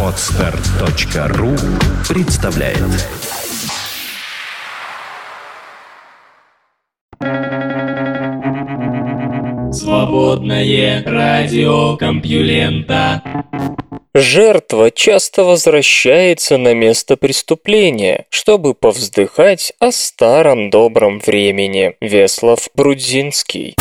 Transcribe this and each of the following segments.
Отстар.ру представляет Свободное радио Компьюлента Жертва часто возвращается на место преступления, чтобы повздыхать о старом добром времени. Веслов Брудзинский.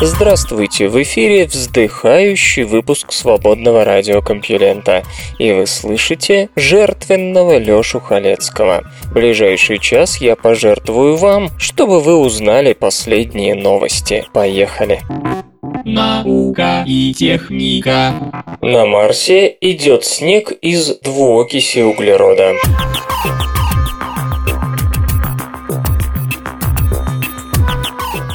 Здравствуйте, в эфире вздыхающий выпуск свободного радиокомпьюлента, и вы слышите жертвенного Лёшу Халецкого. В ближайший час я пожертвую вам, чтобы вы узнали последние новости. Поехали! Наука и техника. На Марсе идет снег из двуокиси углерода.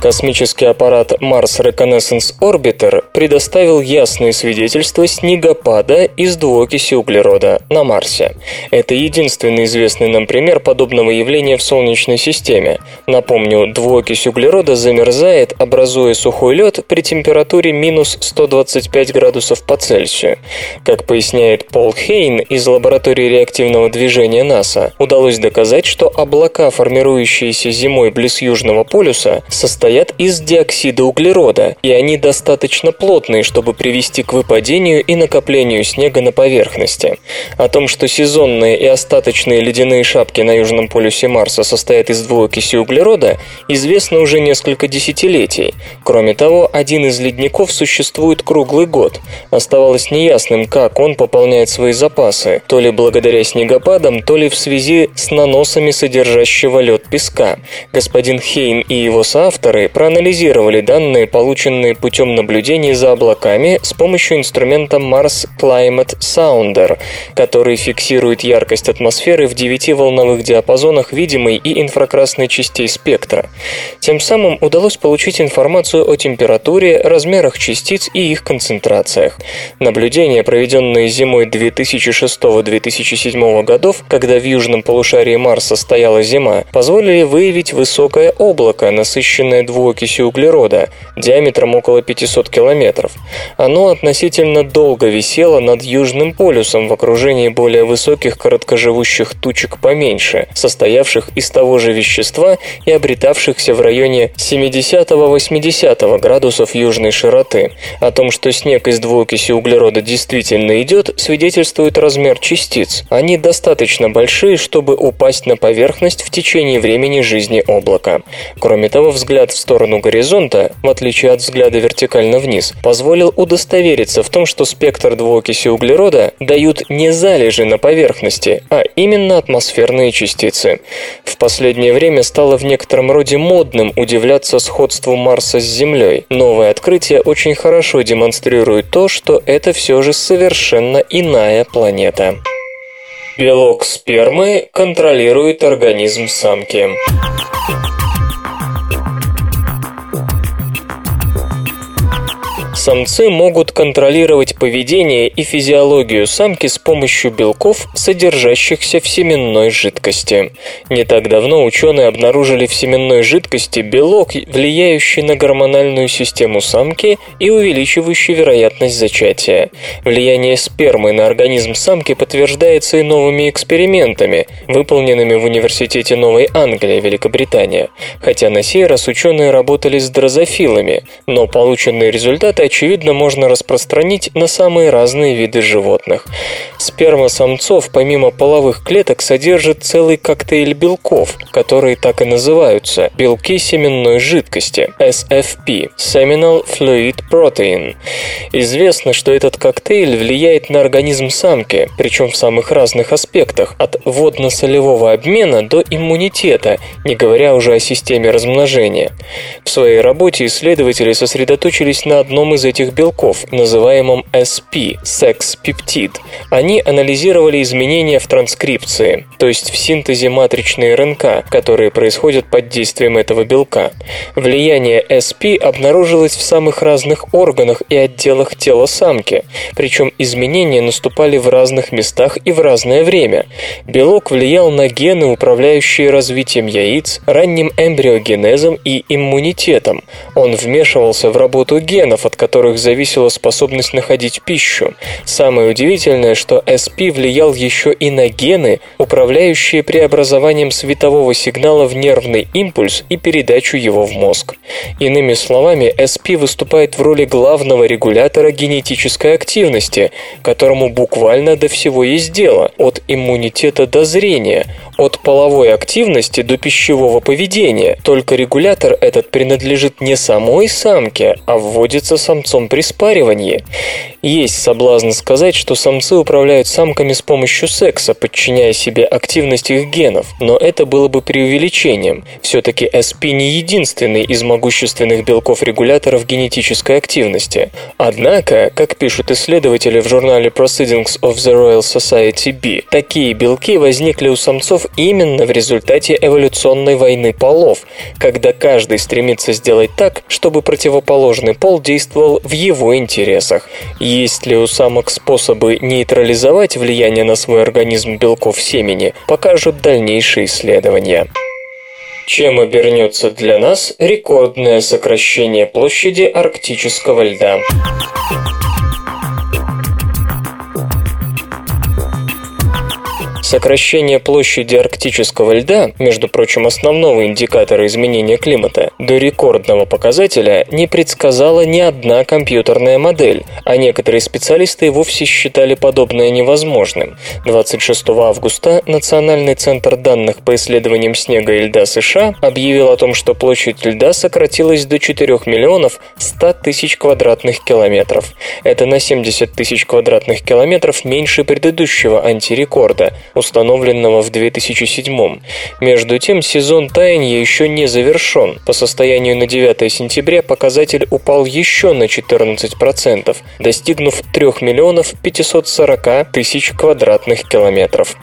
Космический аппарат Mars Reconnaissance Orbiter предоставил ясные свидетельства снегопада из двуокиси углерода на Марсе. Это единственный известный нам пример подобного явления в Солнечной системе. Напомню, двуокись углерода замерзает, образуя сухой лед при температуре минус 125 градусов по Цельсию. Как поясняет Пол Хейн из лаборатории реактивного движения НАСА, удалось доказать, что облака, формирующиеся зимой близ Южного полюса, состоят состоят из диоксида углерода, и они достаточно плотные, чтобы привести к выпадению и накоплению снега на поверхности. О том, что сезонные и остаточные ледяные шапки на южном полюсе Марса состоят из двуокиси углерода, известно уже несколько десятилетий. Кроме того, один из ледников существует круглый год. Оставалось неясным, как он пополняет свои запасы, то ли благодаря снегопадам, то ли в связи с наносами содержащего лед песка. Господин Хейн и его соавторы проанализировали данные, полученные путем наблюдений за облаками с помощью инструмента Mars Climate Sounder, который фиксирует яркость атмосферы в 9 волновых диапазонах видимой и инфракрасной частей спектра. Тем самым удалось получить информацию о температуре, размерах частиц и их концентрациях. Наблюдения, проведенные зимой 2006-2007 годов, когда в южном полушарии Марса стояла зима, позволили выявить высокое облако, насыщенное двуокисью углерода диаметром около 500 километров. Оно относительно долго висело над Южным полюсом в окружении более высоких короткоживущих тучек поменьше, состоявших из того же вещества и обретавшихся в районе 70-80 градусов южной широты. О том, что снег из двуокиси углерода действительно идет, свидетельствует размер частиц. Они достаточно большие, чтобы упасть на поверхность в течение времени жизни облака. Кроме того, взгляд в сторону горизонта, в отличие от взгляда вертикально вниз, позволил удостовериться в том, что спектр двуокиси углерода дают не залежи на поверхности, а именно атмосферные частицы. В последнее время стало в некотором роде модным удивляться сходству Марса с Землей. Новое открытие очень хорошо демонстрирует то, что это все же совершенно иная планета. Белок спермы контролирует организм самки. Самцы могут контролировать поведение и физиологию самки с помощью белков, содержащихся в семенной жидкости. Не так давно ученые обнаружили в семенной жидкости белок, влияющий на гормональную систему самки и увеличивающий вероятность зачатия. Влияние спермы на организм самки подтверждается и новыми экспериментами, выполненными в Университете Новой Англии, Великобритания. Хотя на сей раз ученые работали с дрозофилами, но полученные результаты очевидно, можно распространить на самые разные виды животных. Сперма самцов, помимо половых клеток, содержит целый коктейль белков, которые так и называются – белки семенной жидкости – SFP – Seminal Fluid Protein. Известно, что этот коктейль влияет на организм самки, причем в самых разных аспектах – от водно-солевого обмена до иммунитета, не говоря уже о системе размножения. В своей работе исследователи сосредоточились на одном из из этих белков, называемом SP – секс-пептид. Они анализировали изменения в транскрипции, то есть в синтезе матричной РНК, которые происходят под действием этого белка. Влияние SP обнаружилось в самых разных органах и отделах тела самки, причем изменения наступали в разных местах и в разное время. Белок влиял на гены, управляющие развитием яиц, ранним эмбриогенезом и иммунитетом. Он вмешивался в работу генов, от которых зависела способность находить пищу. Самое удивительное, что SP влиял еще и на гены, управляющие преобразованием светового сигнала в нервный импульс и передачу его в мозг. Иными словами, SP выступает в роли главного регулятора генетической активности, которому буквально до всего есть дело, от иммунитета до зрения, от половой активности до пищевого поведения, только регулятор этот принадлежит не самой самке, а вводится самцом при спаривании. Есть соблазн сказать, что самцы управляют самками с помощью секса, подчиняя себе активность их генов, но это было бы преувеличением. Все-таки SP не единственный из могущественных белков-регуляторов генетической активности. Однако, как пишут исследователи в журнале Proceedings of the Royal Society B, такие белки возникли у самцов именно в результате эволюционной войны полов, когда каждый стремится сделать так, чтобы противоположный пол действовал в его интересах. Есть ли у самок способы нейтрализовать влияние на свой организм белков семени, покажут дальнейшие исследования. Чем обернется для нас рекордное сокращение площади арктического льда? Сокращение площади арктического льда, между прочим, основного индикатора изменения климата, до рекордного показателя не предсказала ни одна компьютерная модель, а некоторые специалисты вовсе считали подобное невозможным. 26 августа Национальный центр данных по исследованиям снега и льда США объявил о том, что площадь льда сократилась до 4 миллионов 100 тысяч квадратных километров. Это на 70 тысяч квадратных километров меньше предыдущего антирекорда, установленного в 2007. Между тем, сезон таяния еще не завершен. По состоянию на 9 сентября показатель упал еще на 14%, достигнув 3 миллионов 540 тысяч квадратных километров.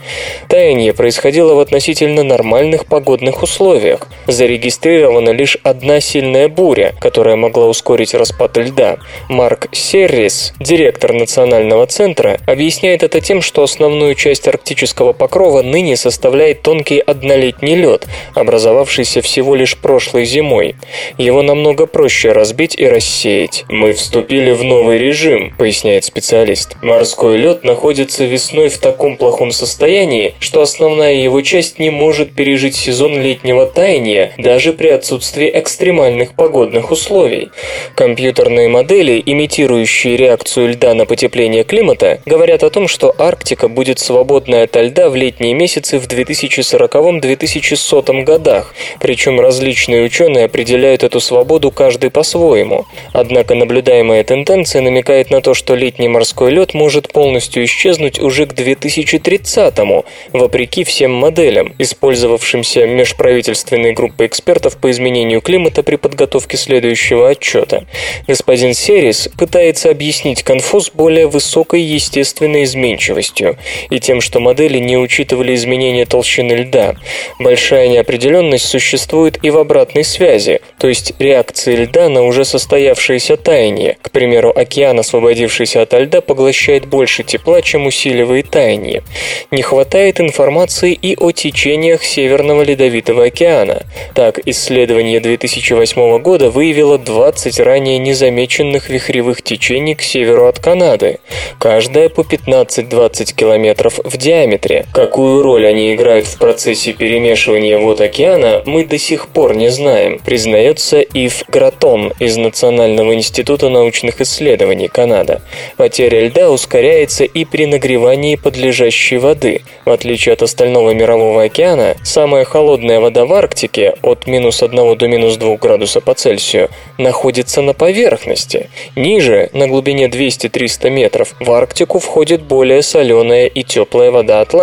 Таяние происходило в относительно нормальных погодных условиях. Зарегистрирована лишь одна сильная буря, которая могла ускорить распад льда. Марк Серрис, директор Национального центра, объясняет это тем, что основную часть арктического снежного покрова ныне составляет тонкий однолетний лед, образовавшийся всего лишь прошлой зимой. Его намного проще разбить и рассеять. «Мы вступили в новый режим», — поясняет специалист. «Морской лед находится весной в таком плохом состоянии, что основная его часть не может пережить сезон летнего таяния даже при отсутствии экстремальных погодных условий. Компьютерные модели, имитирующие реакцию льда на потепление климата, говорят о том, что Арктика будет свободной от льда льда в летние месяцы в 2040-2100 годах, причем различные ученые определяют эту свободу каждый по-своему. Однако наблюдаемая тенденция намекает на то, что летний морской лед может полностью исчезнуть уже к 2030-му, вопреки всем моделям, использовавшимся межправительственной группой экспертов по изменению климата при подготовке следующего отчета. Господин Серис пытается объяснить конфуз более высокой естественной изменчивостью и тем, что модели не учитывали изменения толщины льда. Большая неопределенность существует и в обратной связи, то есть реакции льда на уже состоявшееся таяние. К примеру, океан, освободившийся от льда, поглощает больше тепла, чем усиливает таяние. Не хватает информации и о течениях Северного Ледовитого океана. Так, исследование 2008 года выявило 20 ранее незамеченных вихревых течений к северу от Канады, каждая по 15-20 километров в диаметре, Какую роль они играют в процессе перемешивания вод океана, мы до сих пор не знаем, признается Ив Гратон из Национального института научных исследований Канада. Потеря льда ускоряется и при нагревании подлежащей воды. В отличие от остального мирового океана, самая холодная вода в Арктике от минус 1 до минус 2 градуса по Цельсию находится на поверхности. Ниже, на глубине 200-300 метров, в Арктику входит более соленая и теплая вода Атлантики,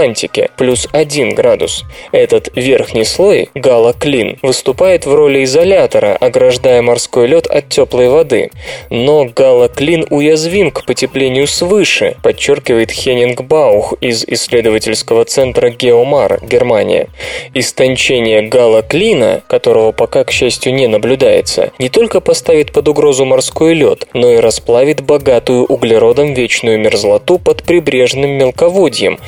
плюс 1 градус. Этот верхний слой, галоклин, выступает в роли изолятора, ограждая морской лед от теплой воды. Но галоклин уязвим к потеплению свыше, подчеркивает Хеннинг Баух из исследовательского центра Геомар, Германия. Истончение галоклина, которого пока, к счастью, не наблюдается, не только поставит под угрозу морской лед, но и расплавит богатую углеродом вечную мерзлоту под прибрежным мелководьем,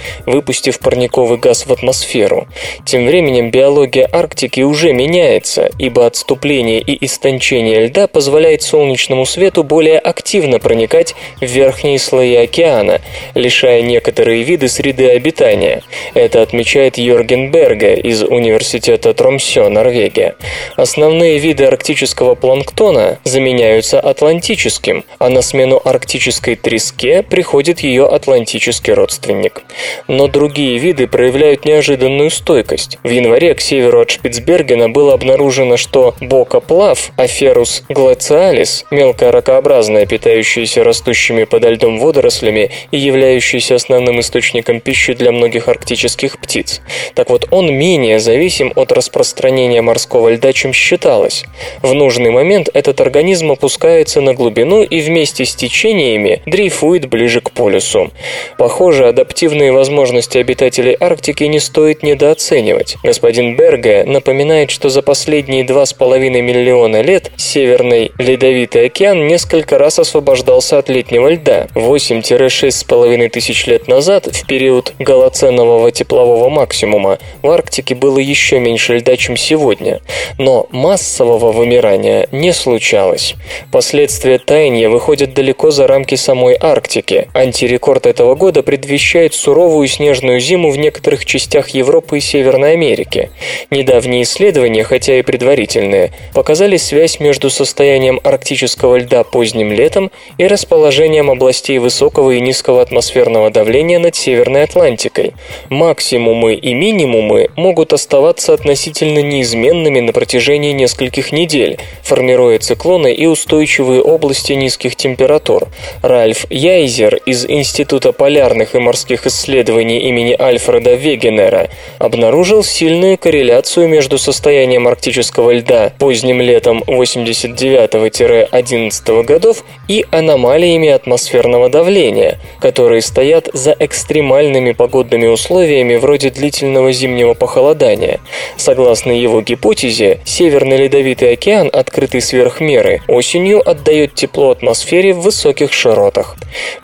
выпустив парниковый газ в атмосферу. Тем временем биология Арктики уже меняется, ибо отступление и истончение льда позволяет солнечному свету более активно проникать в верхние слои океана, лишая некоторые виды среды обитания. Это отмечает Йорген Берге из Университета Тромсё, Норвегия. Основные виды арктического планктона заменяются атлантическим, а на смену арктической треске приходит ее атлантический родственник. Но другие виды проявляют неожиданную стойкость. В январе к северу от Шпицбергена было обнаружено, что бокоплав Аферус глациалис, мелкая ракообразная, питающаяся растущими подо льдом водорослями и являющаяся основным источником пищи для многих арктических птиц. Так вот, он менее зависим от распространения морского льда, чем считалось. В нужный момент этот организм опускается на глубину и вместе с течениями дрейфует ближе к полюсу. Похоже, адаптивные возможности обитателей Арктики не стоит недооценивать. Господин Берге напоминает, что за последние 2,5 миллиона лет Северный Ледовитый океан несколько раз освобождался от летнего льда. 8-6,5 тысяч лет назад, в период голоценового теплового максимума, в Арктике было еще меньше льда, чем сегодня. Но массового вымирания не случалось. Последствия таяния выходят далеко за рамки самой Арктики. Антирекорд этого года предвещает суровую снежную зиму в некоторых частях Европы и Северной Америки. Недавние исследования, хотя и предварительные, показали связь между состоянием арктического льда поздним летом и расположением областей высокого и низкого атмосферного давления над Северной Атлантикой. Максимумы и минимумы могут оставаться относительно неизменными на протяжении нескольких недель, формируя циклоны и устойчивые области низких температур. Ральф Яйзер из Института полярных и морских исследований имени Альфреда Вегенера обнаружил сильную корреляцию между состоянием арктического льда поздним летом 89-11 годов и аномалиями атмосферного давления, которые стоят за экстремальными погодными условиями вроде длительного зимнего похолодания. Согласно его гипотезе, Северный Ледовитый океан, открытый сверх меры, осенью отдает тепло атмосфере в высоких широтах.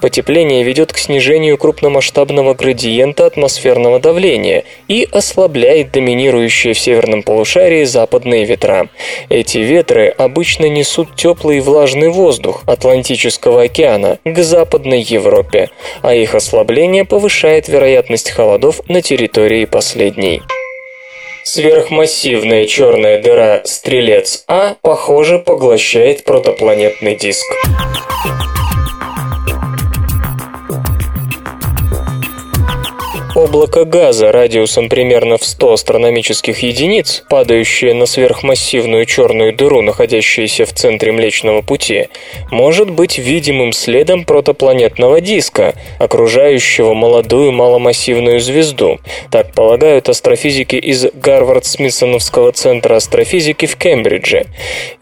Потепление ведет к снижению крупномасштабного градиента атмосферного давления и ослабляет доминирующие в северном полушарии западные ветра. Эти ветры обычно несут теплый и влажный воздух Атлантического океана к Западной Европе, а их ослабление повышает вероятность холодов на территории последней. Сверхмассивная черная дыра «Стрелец А» похоже поглощает протопланетный диск. Облако газа радиусом примерно в 100 астрономических единиц, падающее на сверхмассивную черную дыру, находящуюся в центре Млечного Пути, может быть видимым следом протопланетного диска, окружающего молодую маломассивную звезду. Так полагают астрофизики из Гарвард-Смитсоновского центра астрофизики в Кембридже.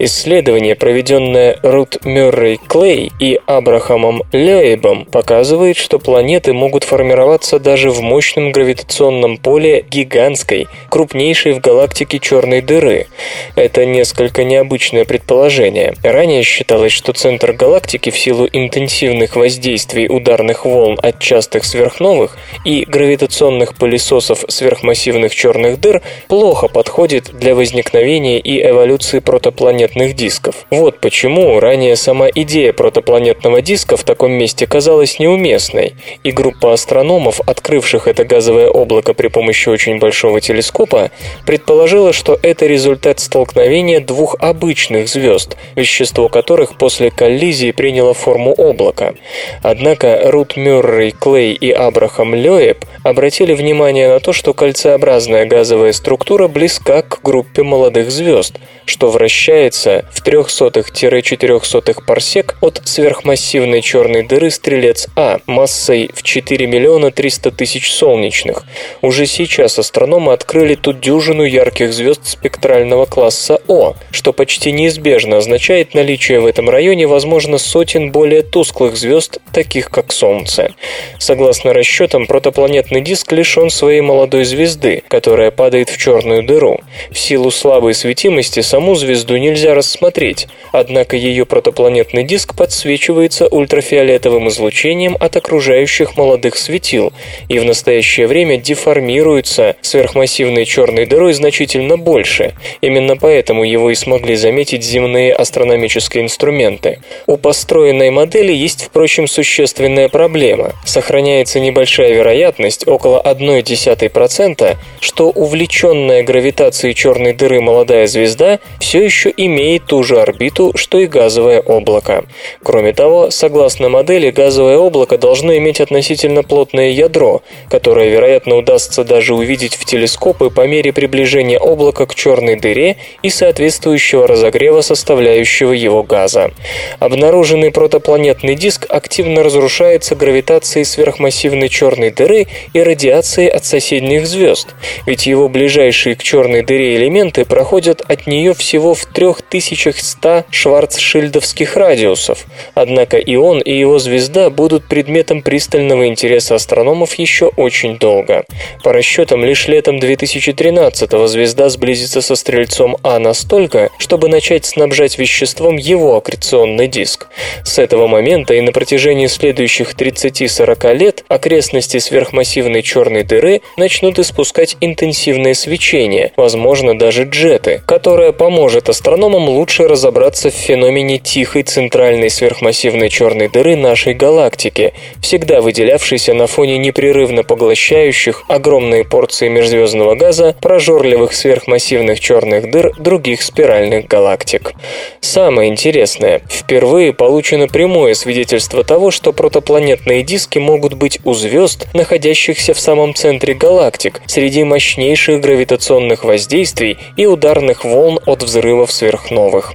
Исследование, проведенное Рут Мюррей Клей и Абрахамом Лейбом, показывает, что планеты могут формироваться даже в мощном мощном гравитационном поле гигантской, крупнейшей в галактике черной дыры. Это несколько необычное предположение. Ранее считалось, что центр галактики в силу интенсивных воздействий ударных волн от частых сверхновых и гравитационных пылесосов сверхмассивных черных дыр плохо подходит для возникновения и эволюции протопланетных дисков. Вот почему ранее сама идея протопланетного диска в таком месте казалась неуместной, и группа астрономов, открывших это газовое облако при помощи очень большого телескопа, предположила, что это результат столкновения двух обычных звезд, вещество которых после коллизии приняло форму облака. Однако Рут Мюррей Клей и Абрахам Лёеб обратили внимание на то, что кольцеобразная газовая структура близка к группе молодых звезд, что вращается в 300-400 парсек от сверхмассивной черной дыры Стрелец А массой в 4 миллиона 300 тысяч солнечных. Уже сейчас астрономы открыли тут дюжину ярких звезд спектрального класса О, что почти неизбежно означает наличие в этом районе, возможно, сотен более тусклых звезд, таких как Солнце. Согласно расчетам, протопланетный диск лишен своей молодой звезды, которая падает в черную дыру. В силу слабой светимости саму звезду нельзя рассмотреть, однако ее протопланетный диск подсвечивается ультрафиолетовым излучением от окружающих молодых светил и в настоящее время деформируется сверхмассивной черной дырой значительно больше. Именно поэтому его и смогли заметить земные астрономические инструменты. У построенной модели есть, впрочем, существенная проблема. Сохраняется небольшая вероятность, около 0,1%, что увлеченная гравитацией черной дыры молодая звезда все еще имеет ту же орбиту, что и газовое облако. Кроме того, согласно модели, газовое облако должно иметь относительно плотное ядро, которое, вероятно, удастся даже увидеть в телескопы по мере приближения облака к черной дыре и соответствующего разогрева составляющего его газа. Обнаруженный протопланетный диск активно разрушается гравитацией сверхмассивной черной дыры и радиацией от соседних звезд, ведь его ближайшие к черной дыре элементы проходят от нее всего в 3100 шварцшильдовских радиусов. Однако и он, и его звезда будут предметом пристального интереса астрономов еще очень долго. По расчетам, лишь летом 2013-го звезда сблизится со Стрельцом А настолько, чтобы начать снабжать веществом его аккреционный диск. С этого момента и на протяжении следующих 30-40 лет окрестности сверхмассивной черной дыры начнут испускать интенсивное свечение, возможно даже джеты, которое поможет астрономам лучше разобраться в феномене тихой центральной сверхмассивной черной дыры нашей галактики, всегда выделявшейся на фоне непрерывно поглощающих огромные порции межзвездного газа прожорливых сверхмассивных черных дыр других спиральных галактик. Самое интересное, впервые получено прямое свидетельство того, что протопланетные диски могут быть у звезд, находящихся в самом центре галактик, среди мощнейших гравитационных воздействий и ударных волн от взрывов сверхновых.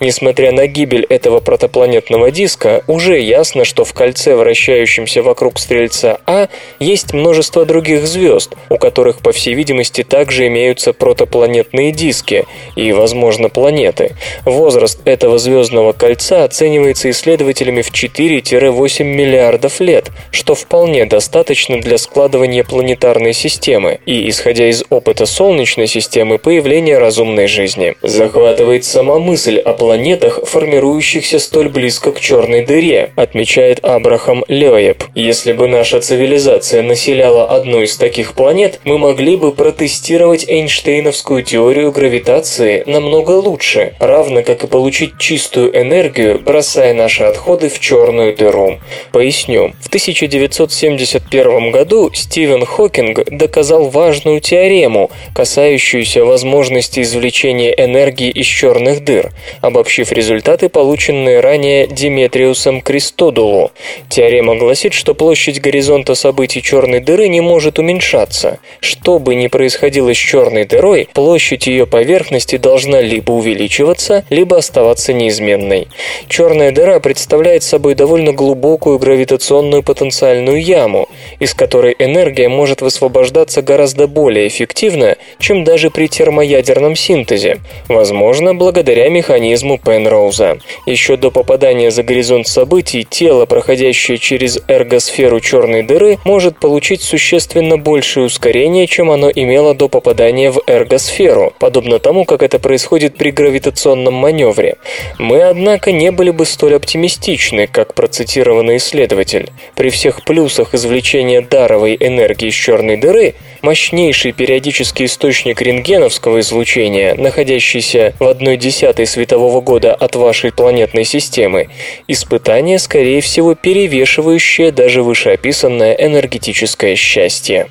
Несмотря на гибель этого протопланетного диска, уже ясно, что в кольце, вращающемся вокруг Стрельца А, есть множество других звезд, у которых, по всей видимости, также имеются протопланетные диски и, возможно, планеты. Возраст этого звездного кольца оценивается исследователями в 4-8 миллиардов лет, что вполне достаточно для складывания планетарной системы и, исходя из опыта Солнечной системы, появления разумной жизни. Захватывает сама мысль о планетах, формирующихся столь близко к черной дыре, отмечает Абрахам Леоеб. Если бы наша цивилизация населяла одну из таких планет, мы могли бы протестировать Эйнштейновскую теорию гравитации намного лучше, равно как и получить чистую энергию, бросая наши отходы в черную дыру. Поясню. В 1971 году Стивен Хокинг доказал важную теорему, касающуюся возможности извлечения энергии из черных дыр, обобщив результаты, полученные ранее Диметриусом Кристодулу. Теорема гласит, что площадь горизонта событий черной дыры не может уменьшаться. Что бы ни происходило с черной дырой, площадь ее поверхности должна либо увеличиваться, либо оставаться неизменной. Черная дыра представляет собой довольно глубокую гравитационную потенциальную яму, из которой энергия может высвобождаться гораздо более эффективно, чем даже при термоядерном синтезе, возможно, благодаря механизму Пенроуза. Еще до попадания за горизонт событий тело, проходящее через эргосферу черной дыры, может получить существенно большее ускорение, чем оно имело до попадания в эргосферу, подобно тому, как это происходит при гравитационном маневре. Мы, однако, не были бы столь оптимистичны, как процитированный исследователь. При всех плюсах извлечения даровой энергии из черной дыры мощнейший периодический источник рентгеновского излучения, находящийся в одной десятой светового года от вашей планетной системы, испытание, скорее всего, перевешивающее даже вышеописанное энергетическое счастье.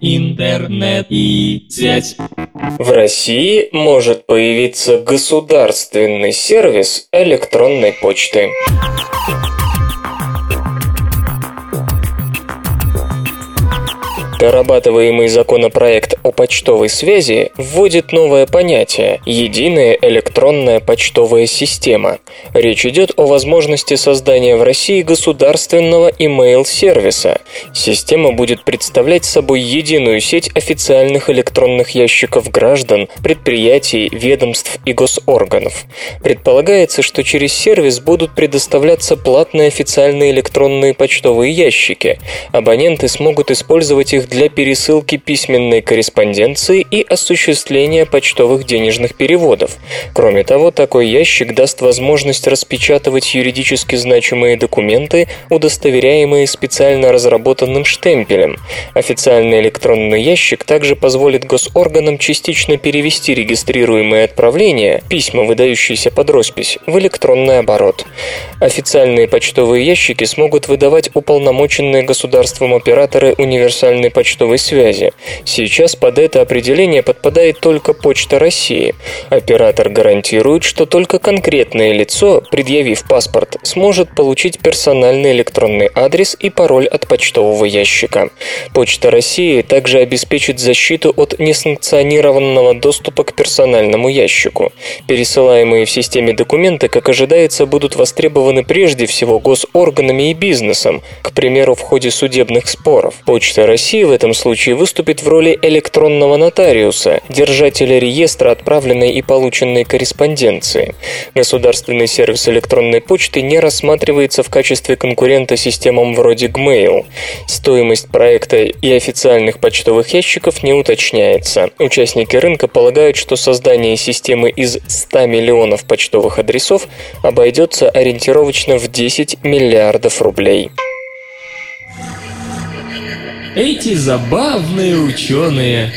Интернет и сеть. В России может появиться государственный сервис электронной почты. Дорабатываемый законопроект о почтовой связи вводит новое понятие – единая электронная почтовая система. Речь идет о возможности создания в России государственного email-сервиса. Система будет представлять собой единую сеть официальных электронных ящиков граждан, предприятий, ведомств и госорганов. Предполагается, что через сервис будут предоставляться платные официальные электронные почтовые ящики. Абоненты смогут использовать их для пересылки письменной корреспонденции и осуществления почтовых денежных переводов. Кроме того, такой ящик даст возможность распечатывать юридически значимые документы, удостоверяемые специально разработанным штемпелем. Официальный электронный ящик также позволит госорганам частично перевести регистрируемые отправления, письма, выдающиеся под роспись, в электронный оборот. Официальные почтовые ящики смогут выдавать уполномоченные государством операторы универсальной почтовой связи. Сейчас под это определение подпадает только Почта России. Оператор гарантирует, что только конкретное лицо, предъявив паспорт, сможет получить персональный электронный адрес и пароль от почтового ящика. Почта России также обеспечит защиту от несанкционированного доступа к персональному ящику. Пересылаемые в системе документы, как ожидается, будут востребованы прежде всего госорганами и бизнесом, к примеру, в ходе судебных споров. Почта России в этом случае выступит в роли электронного нотариуса, держателя реестра отправленной и полученной корреспонденции. Государственный сервис электронной почты не рассматривается в качестве конкурента системам вроде Gmail. Стоимость проекта и официальных почтовых ящиков не уточняется. Участники рынка полагают, что создание системы из 100 миллионов почтовых адресов обойдется ориентировочно в 10 миллиардов рублей. Эти забавные ученые.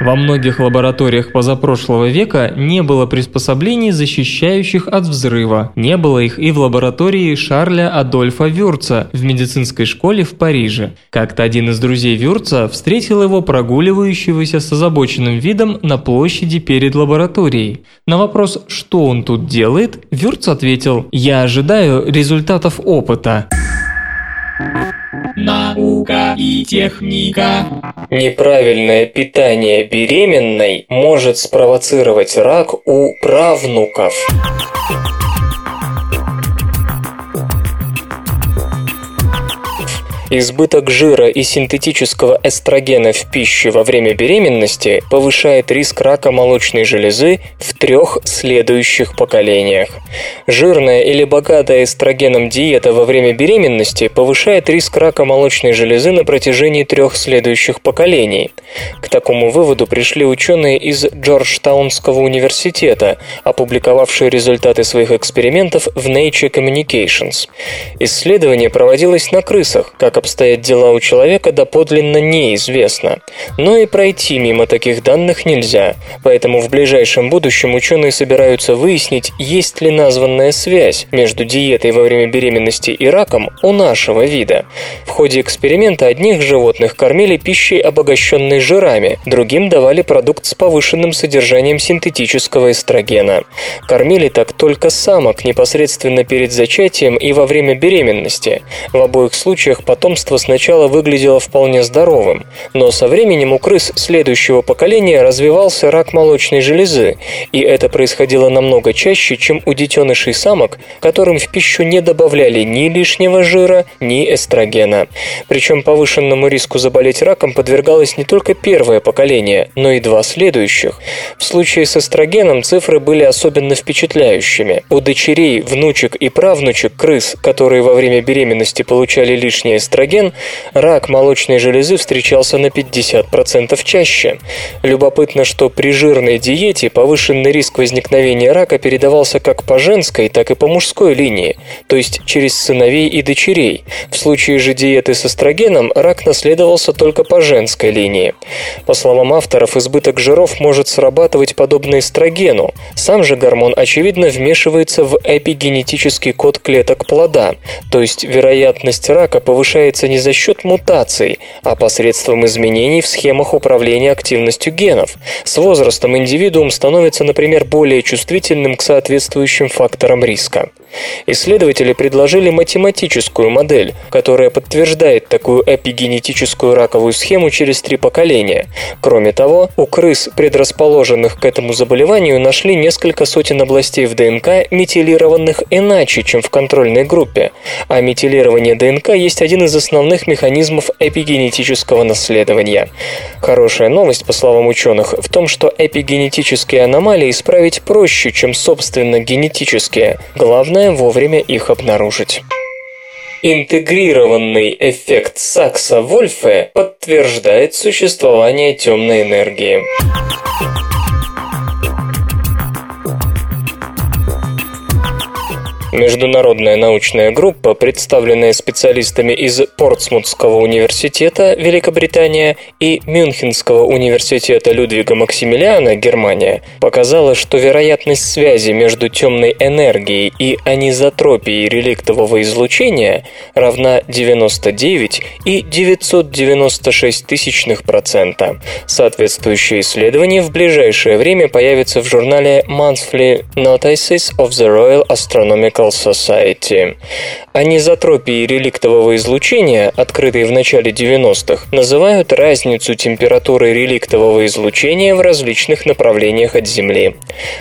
Во многих лабораториях позапрошлого века не было приспособлений, защищающих от взрыва. Не было их и в лаборатории Шарля Адольфа Вюрца в медицинской школе в Париже. Как-то один из друзей Вюрца встретил его прогуливающегося с озабоченным видом на площади перед лабораторией. На вопрос, что он тут делает, Вюрц ответил «Я ожидаю результатов опыта». Наука и техника. Неправильное питание беременной может спровоцировать рак у правнуков. Избыток жира и синтетического эстрогена в пище во время беременности повышает риск рака молочной железы в трех следующих поколениях. Жирная или богатая эстрогеном диета во время беременности повышает риск рака молочной железы на протяжении трех следующих поколений. К такому выводу пришли ученые из Джорджтаунского университета, опубликовавшие результаты своих экспериментов в Nature Communications. Исследование проводилось на крысах, как обстоят дела у человека, доподлинно неизвестно. Но и пройти мимо таких данных нельзя, поэтому в ближайшем будущем ученые собираются выяснить, есть ли названная связь между диетой во время беременности и раком у нашего вида. В ходе эксперимента одних животных кормили пищей, обогащенной жирами, другим давали продукт с повышенным содержанием синтетического эстрогена. Кормили так только самок непосредственно перед зачатием и во время беременности. В обоих случаях потом потомство сначала выглядело вполне здоровым, но со временем у крыс следующего поколения развивался рак молочной железы, и это происходило намного чаще, чем у детенышей самок, которым в пищу не добавляли ни лишнего жира, ни эстрогена. Причем повышенному риску заболеть раком подвергалось не только первое поколение, но и два следующих. В случае с эстрогеном цифры были особенно впечатляющими. У дочерей, внучек и правнучек крыс, которые во время беременности получали лишний эстроген, эстроген, рак молочной железы встречался на 50% чаще. Любопытно, что при жирной диете повышенный риск возникновения рака передавался как по женской, так и по мужской линии, то есть через сыновей и дочерей. В случае же диеты с эстрогеном рак наследовался только по женской линии. По словам авторов, избыток жиров может срабатывать подобно эстрогену. Сам же гормон, очевидно, вмешивается в эпигенетический код клеток плода, то есть вероятность рака повышается не за счет мутаций, а посредством изменений в схемах управления активностью генов. С возрастом индивидуум становится, например, более чувствительным к соответствующим факторам риска. Исследователи предложили математическую модель, которая подтверждает такую эпигенетическую раковую схему через три поколения. Кроме того, у крыс, предрасположенных к этому заболеванию, нашли несколько сотен областей в ДНК, метилированных иначе, чем в контрольной группе. А метилирование ДНК есть один из основных механизмов эпигенетического наследования. Хорошая новость, по словам ученых, в том, что эпигенетические аномалии исправить проще, чем собственно генетические. Главное вовремя их обнаружить. Интегрированный эффект Сакса-Вольфе подтверждает существование темной энергии. Международная научная группа, представленная специалистами из Портсмутского университета, Великобритания, и Мюнхенского университета Людвига Максимилиана, Германия, показала, что вероятность связи между темной энергией и анизотропией реликтового излучения равна 99 и 996 тысячных процента. Соответствующее исследование в ближайшее время появится в журнале Monthly Notices of the Royal Astronomical Chemical Society. Анизотропии реликтового излучения, открытые в начале 90-х, называют разницу температуры реликтового излучения в различных направлениях от Земли.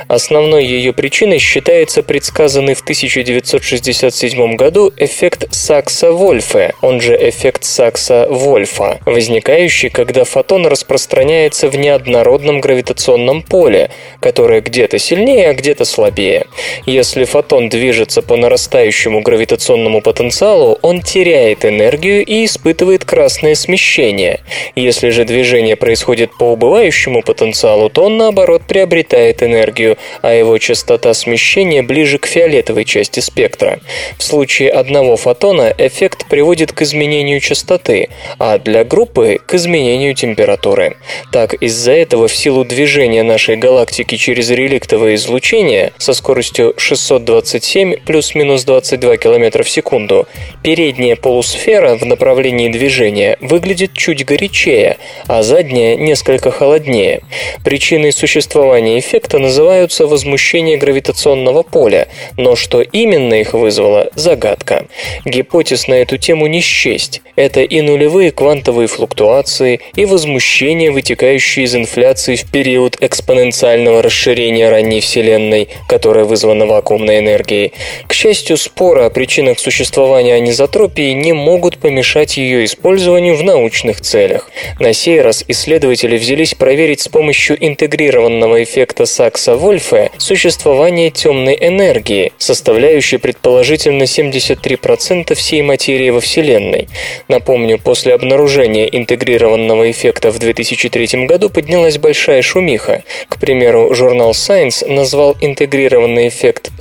Основной ее причиной считается предсказанный в 1967 году эффект Сакса-Вольфе, он же эффект Сакса-Вольфа, возникающий, когда фотон распространяется в неоднородном гравитационном поле, которое где-то сильнее, а где-то слабее. Если фотон движется по нарастающему гравитационному потенциалу, он теряет энергию и испытывает красное смещение. Если же движение происходит по убывающему потенциалу, то он наоборот приобретает энергию, а его частота смещения ближе к фиолетовой части спектра. В случае одного фотона эффект приводит к изменению частоты, а для группы – к изменению температуры. Так, из-за этого в силу движения нашей галактики через реликтовое излучение со скоростью 627 плюс-минус 22 км в секунду. Передняя полусфера в направлении движения выглядит чуть горячее, а задняя несколько холоднее. Причиной существования эффекта называются возмущение гравитационного поля, но что именно их вызвало – загадка. Гипотез на эту тему не счесть. Это и нулевые квантовые флуктуации, и возмущения, вытекающие из инфляции в период экспоненциального расширения ранней Вселенной, которая вызвана вакуумной энергией. К счастью, спора о причинах существования анизотропии не могут помешать ее использованию в научных целях. На сей раз исследователи взялись проверить с помощью интегрированного эффекта Сакса-Вольфе существование темной энергии, составляющей предположительно 73% всей материи во Вселенной. Напомню, после обнаружения интегрированного эффекта в 2003 году поднялась большая шумиха. К примеру, журнал Science назвал интегрированный эффект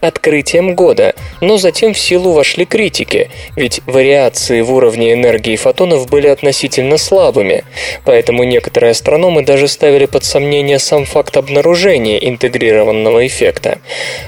открытием года, но затем в силу вошли критики, ведь вариации в уровне энергии фотонов были относительно слабыми, поэтому некоторые астрономы даже ставили под сомнение сам факт обнаружения интегрированного эффекта.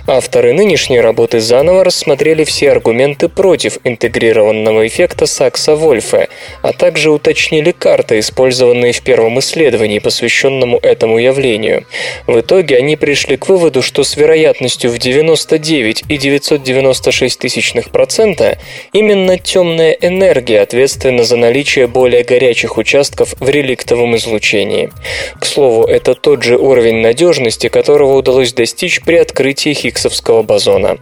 Авторы нынешней работы заново рассмотрели все аргументы против интегрированного эффекта Сакса-Вольфа, а также уточнили карты, использованные в первом исследовании, посвященному этому явлению. В итоге они пришли к выводу, что с вероятностью в 90 109 и 996 тысячных процента, именно темная энергия ответственна за наличие более горячих участков в реликтовом излучении. К слову, это тот же уровень надежности, которого удалось достичь при открытии Хиггсовского бозона.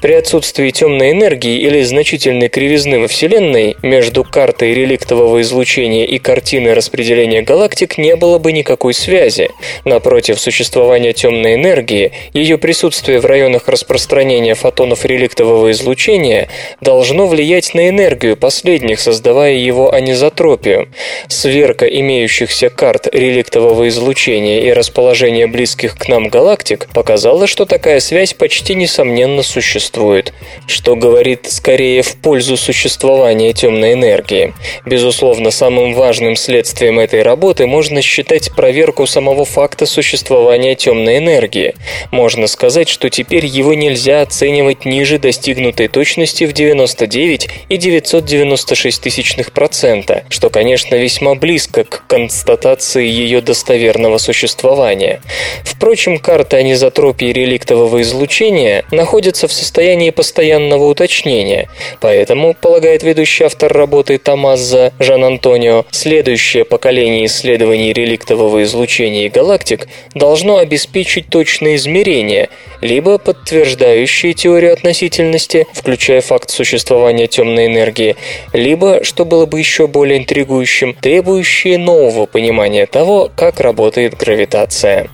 При отсутствии темной энергии или значительной кривизны во Вселенной между картой реликтового излучения и картиной распределения галактик не было бы никакой связи. Напротив, существование темной энергии, ее присутствие в районах распространения распространение фотонов реликтового излучения должно влиять на энергию последних, создавая его анизотропию. Сверка имеющихся карт реликтового излучения и расположения близких к нам галактик показала, что такая связь почти несомненно существует, что говорит скорее в пользу существования темной энергии. Безусловно, самым важным следствием этой работы можно считать проверку самого факта существования темной энергии. Можно сказать, что теперь его нельзя оценивать ниже достигнутой точности в 99 и 996 тысячных процента, что, конечно, весьма близко к констатации ее достоверного существования. Впрочем, карта анизотропии реликтового излучения находится в состоянии постоянного уточнения, поэтому, полагает ведущий автор работы Томазо Жан-Антонио, следующее поколение исследований реликтового излучения и галактик должно обеспечить точные измерения, либо подтверждающие теорию относительности, включая факт существования темной энергии, либо, что было бы еще более интригующим, требующие нового понимания того, как работает гравитация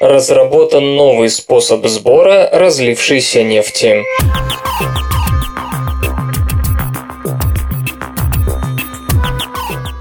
разработан новый способ сбора разлившейся нефти.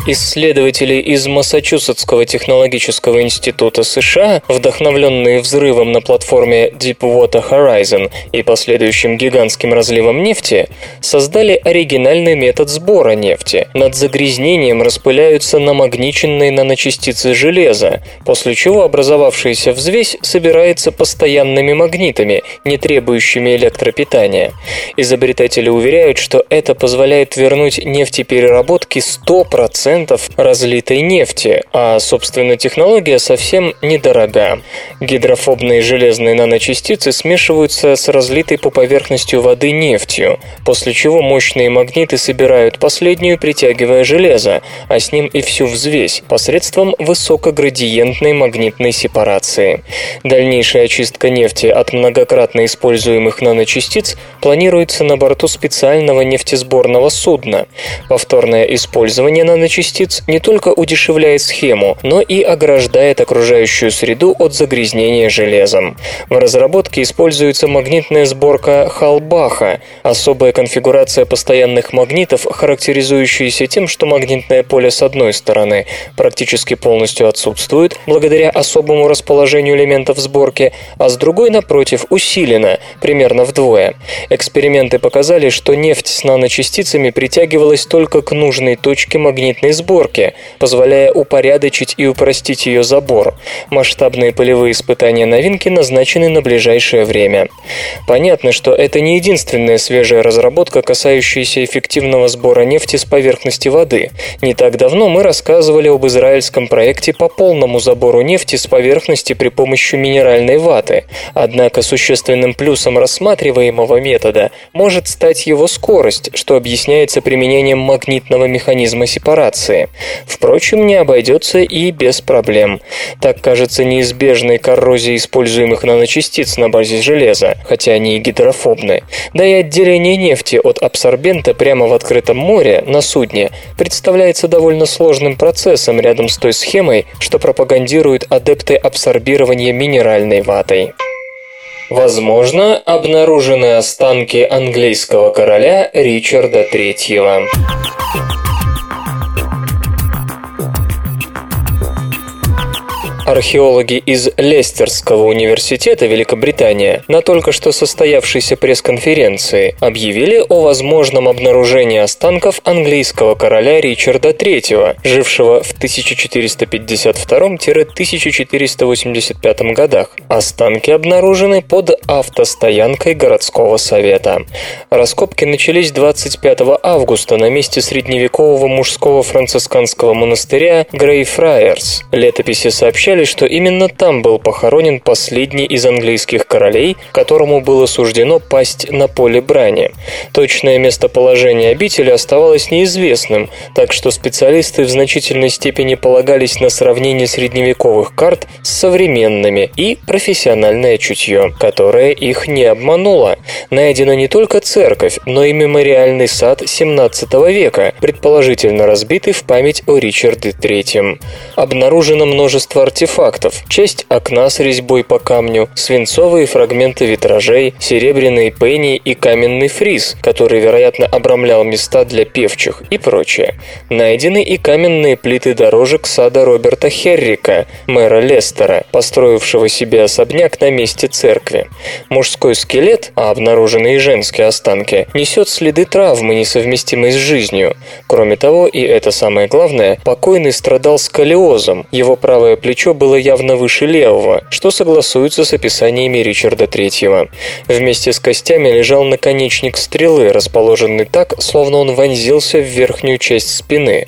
Исследователи из Массачусетского технологического института США, вдохновленные взрывом на платформе Deepwater Horizon и последующим гигантским разливом нефти, создали оригинальный метод сбора нефти. Над загрязнением распыляются намагниченные наночастицы железа, после чего образовавшаяся взвесь собирается постоянными магнитами, не требующими электропитания. Изобретатели уверяют, что это позволяет вернуть нефтепереработке 100% 10% разлитой нефти, а, собственно, технология совсем недорога. Гидрофобные железные наночастицы смешиваются с разлитой по поверхности воды нефтью, после чего мощные магниты собирают последнюю, притягивая железо, а с ним и всю взвесь, посредством высокоградиентной магнитной сепарации. Дальнейшая очистка нефти от многократно используемых наночастиц планируется на борту специального нефтесборного судна. Повторное использование наночастиц частиц не только удешевляет схему, но и ограждает окружающую среду от загрязнения железом. В разработке используется магнитная сборка Халбаха, особая конфигурация постоянных магнитов, характеризующаяся тем, что магнитное поле с одной стороны практически полностью отсутствует благодаря особому расположению элементов сборки, а с другой, напротив, усилено, примерно вдвое. Эксперименты показали, что нефть с наночастицами притягивалась только к нужной точке магнитной сборки, позволяя упорядочить и упростить ее забор. Масштабные полевые испытания новинки назначены на ближайшее время. Понятно, что это не единственная свежая разработка, касающаяся эффективного сбора нефти с поверхности воды. Не так давно мы рассказывали об израильском проекте по полному забору нефти с поверхности при помощи минеральной ваты. Однако существенным плюсом рассматриваемого метода может стать его скорость, что объясняется применением магнитного механизма сепарации реакции. Впрочем, не обойдется и без проблем. Так кажется неизбежной коррозии используемых наночастиц на базе железа, хотя они и гидрофобны. Да и отделение нефти от абсорбента прямо в открытом море на судне представляется довольно сложным процессом рядом с той схемой, что пропагандируют адепты абсорбирования минеральной ватой. Возможно, обнаружены останки английского короля Ричарда III. Археологи из Лестерского университета Великобритания на только что состоявшейся пресс-конференции объявили о возможном обнаружении останков английского короля Ричарда III, жившего в 1452-1485 годах. Останки обнаружены под автостоянкой городского совета. Раскопки начались 25 августа на месте средневекового мужского францисканского монастыря Грейфрайерс. Летописи сообщают, сообщали, что именно там был похоронен последний из английских королей, которому было суждено пасть на поле брани. Точное местоположение обители оставалось неизвестным, так что специалисты в значительной степени полагались на сравнение средневековых карт с современными и профессиональное чутье, которое их не обмануло. Найдена не только церковь, но и мемориальный сад 17 века, предположительно разбитый в память о Ричарде III. Обнаружено множество артефактов артефактов. Часть окна с резьбой по камню, свинцовые фрагменты витражей, серебряные пенни и каменный фриз, который, вероятно, обрамлял места для певчих и прочее. Найдены и каменные плиты дорожек сада Роберта Херрика, мэра Лестера, построившего себе особняк на месте церкви. Мужской скелет, а обнаруженные женские останки, несет следы травмы, несовместимой с жизнью. Кроме того, и это самое главное, покойный страдал сколиозом, его правое плечо было явно выше левого, что согласуется с описаниями Ричарда III. Вместе с костями лежал наконечник стрелы, расположенный так, словно он вонзился в верхнюю часть спины.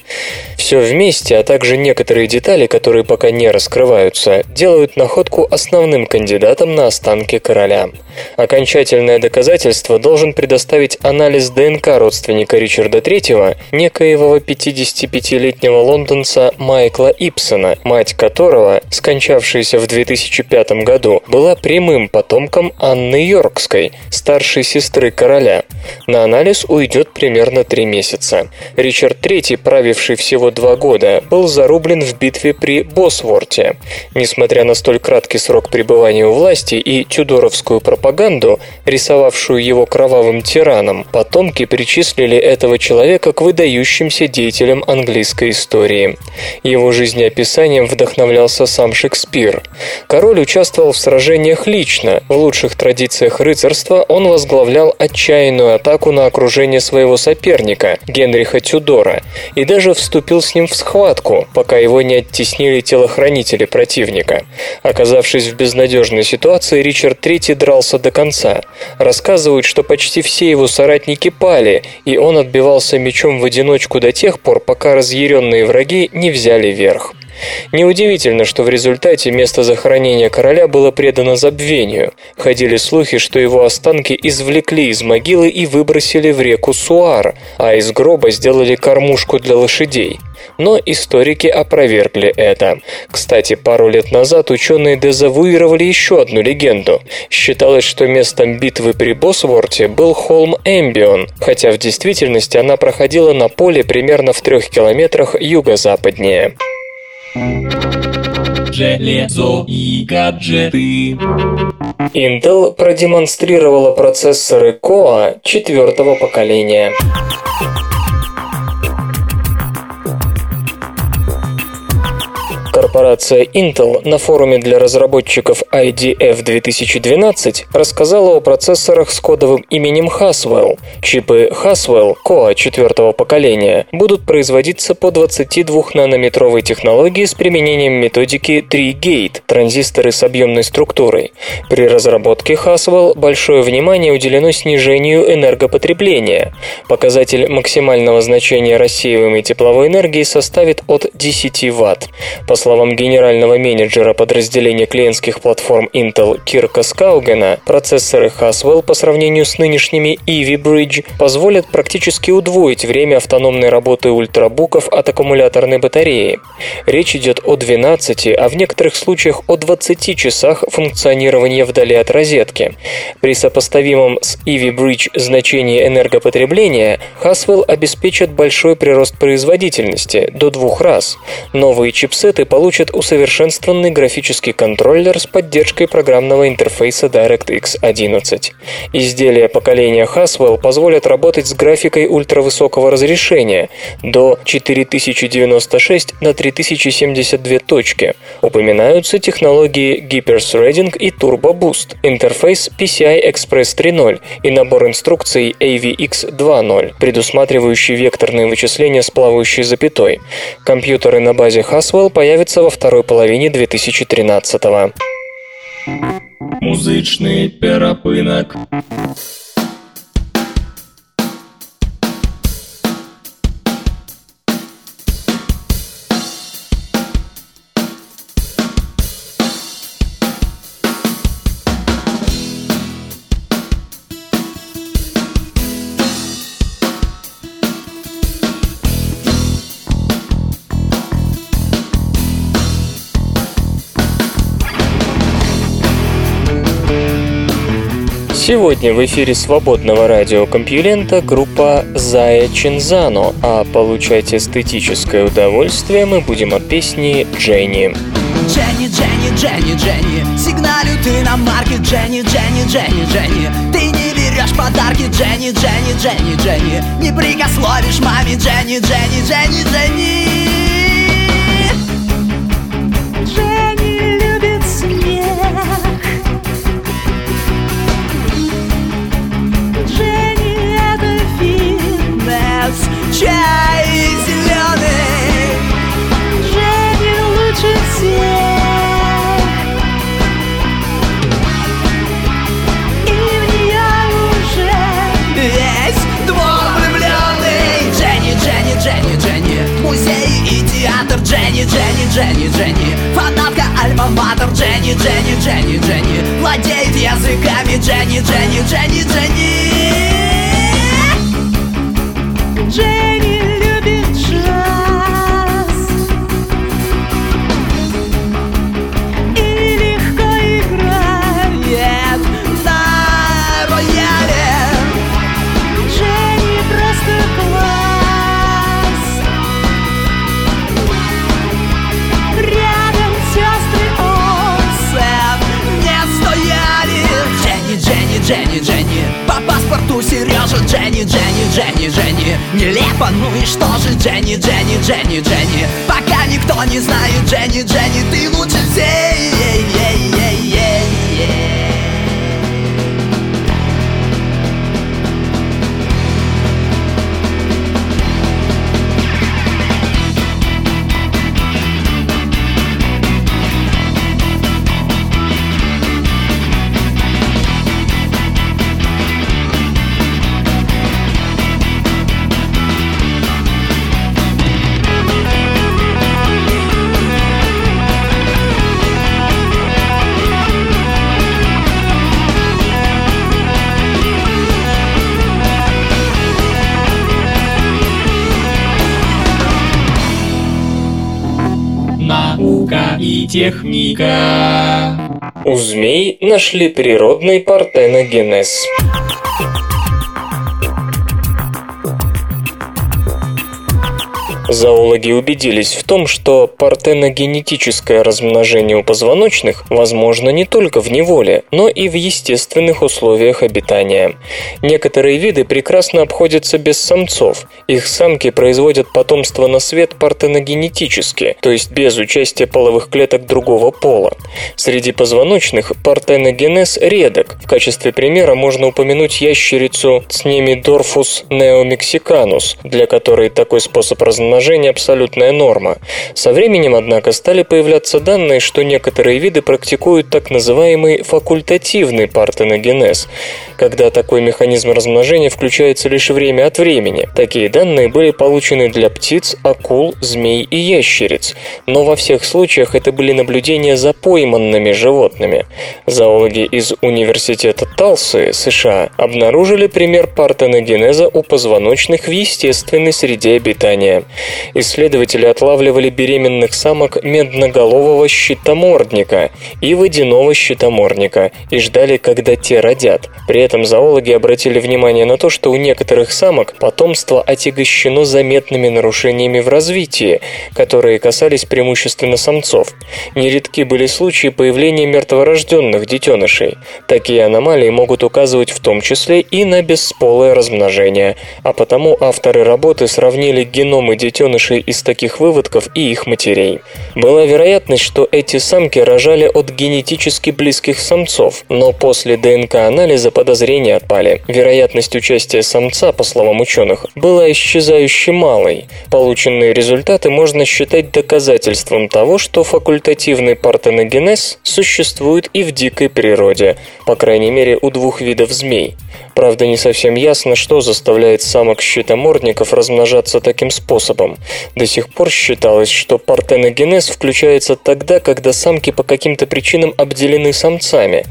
Все вместе, а также некоторые детали, которые пока не раскрываются, делают находку основным кандидатом на останки короля. Окончательное доказательство должен предоставить анализ ДНК родственника Ричарда III, некоего 55-летнего лондонца Майкла Ипсона, мать которого, скончавшаяся в 2005 году, была прямым потомком Анны Йоркской, старшей сестры короля. На анализ уйдет примерно три месяца. Ричард III, правивший всего два года, был зарублен в битве при Босворте. Несмотря на столь краткий срок пребывания у власти и тюдоровскую пропаганду, рисовавшую его кровавым тираном, потомки причислили этого человека к выдающимся деятелям английской истории. Его жизнеописанием вдохновлялся сам Шекспир. Король участвовал в сражениях лично. В лучших традициях рыцарства он возглавлял отчаянную атаку на окружение своего соперника, Генриха Тюдора, и даже вступил с ним в схватку, пока его не оттеснили телохранители противника. Оказавшись в безнадежной ситуации, Ричард III дрался до конца. Рассказывают, что почти все его соратники пали, и он отбивался мечом в одиночку до тех пор, пока разъяренные враги не взяли верх. Неудивительно, что в результате место захоронения короля было предано забвению. Ходили слухи, что его останки извлекли из могилы и выбросили в реку Суар, а из гроба сделали кормушку для лошадей. Но историки опровергли это. Кстати, пару лет назад ученые дезавуировали еще одну легенду. Считалось, что местом битвы при Босворте был холм Эмбион, хотя в действительности она проходила на поле примерно в трех километрах юго-западнее. Железо и гаджеты. Intel продемонстрировала процессоры Core четвертого поколения. Корпорация Intel на форуме для разработчиков IDF 2012 рассказала о процессорах с кодовым именем Haswell. Чипы Haswell Core четвертого поколения будут производиться по 22-нанометровой технологии с применением методики 3-Gate – транзисторы с объемной структурой. При разработке Haswell большое внимание уделено снижению энергопотребления. Показатель максимального значения рассеиваемой тепловой энергии составит от 10 Вт. По словам генерального менеджера подразделения клиентских платформ Intel Кирка Скаугена, процессоры Haswell по сравнению с нынешними Ivy Bridge позволят практически удвоить время автономной работы ультрабуков от аккумуляторной батареи. Речь идет о 12, а в некоторых случаях о 20 часах функционирования вдали от розетки. При сопоставимом с Ivy Bridge значении энергопотребления Haswell обеспечит большой прирост производительности до двух раз. Новые чипсеты получат усовершенствованный графический контроллер с поддержкой программного интерфейса DirectX 11. Изделия поколения Haswell позволят работать с графикой ультравысокого разрешения до 4096 на 3072 точки. Упоминаются технологии Hyper-Threading и Turbo Boost, интерфейс PCI Express 3.0 и набор инструкций AVX 2.0, предусматривающий векторные вычисления с плавающей запятой. Компьютеры на базе Haswell появятся во второй половине 2013 -го. Музычный перапынок. Сегодня в эфире свободного радиокомпьюлента группа Зая Чинзано, а получать эстетическое удовольствие мы будем от песни Дженни. Дженни, Дженни, Дженни, Дженни Сигналю ты на марке Дженни, Дженни, Дженни, Дженни Ты не берешь подарки Дженни, Дженни, Дженни, Дженни Не прикословишь маме Дженни, Дженни, Дженни, Дженни И в нее уже весь двор влюбленный. Дженни, Дженни, Дженни, Дженни. Музей и театр. Дженни, Дженни, Дженни, Дженни. Фанатка Альма-Матер Дженни, Дженни, Дженни, Дженни. Владеет языками. Дженни, Дженни, Дженни, Дженни паспорту Сережа Дженни, Дженни, Дженни, Дженни. Нелепо, ну и что же Дженни, Дженни, Дженни, Дженни? Пока никто не знает Дженни, Дженни Ты лучше всех Наука и техника. У змей нашли природный партеногенез. Зоологи убедились в том, что партеногенетическое размножение у позвоночных возможно не только в неволе, но и в естественных условиях обитания. Некоторые виды прекрасно обходятся без самцов. Их самки производят потомство на свет партеногенетически, то есть без участия половых клеток другого пола. Среди позвоночных партеногенез редок. В качестве примера можно упомянуть ящерицу Цнемидорфус неомексиканус, для которой такой способ размножения абсолютная норма. Со временем, однако, стали появляться данные, что некоторые виды практикуют так называемый факультативный партеногенез, когда такой механизм размножения включается лишь время от времени. Такие данные были получены для птиц, акул, змей и ящериц, но во всех случаях это были наблюдения за пойманными животными. Зоологи из Университета Талсы, США, обнаружили пример партеногенеза у позвоночных в естественной среде обитания. Исследователи отлавливали беременных самок медноголового щитомордника и водяного щитомордника и ждали, когда те родят. При этом зоологи обратили внимание на то, что у некоторых самок потомство отягощено заметными нарушениями в развитии, которые касались преимущественно самцов. Нередки были случаи появления мертворожденных детенышей. Такие аномалии могут указывать в том числе и на бесполое размножение, а потому авторы работы сравнили геномы детенышей из таких выводков и их матерей. Была вероятность, что эти самки рожали от генетически близких самцов, но после ДНК-анализа подозрения отпали. Вероятность участия самца, по словам ученых, была исчезающе малой. Полученные результаты можно считать доказательством того, что факультативный партеногенез существует и в дикой природе, по крайней мере у двух видов змей. Правда, не совсем ясно, что заставляет самок щитомордников размножаться таким способом. До сих пор считалось, что партеногенез включается тогда, когда самки по каким-то причинам обделены самцами.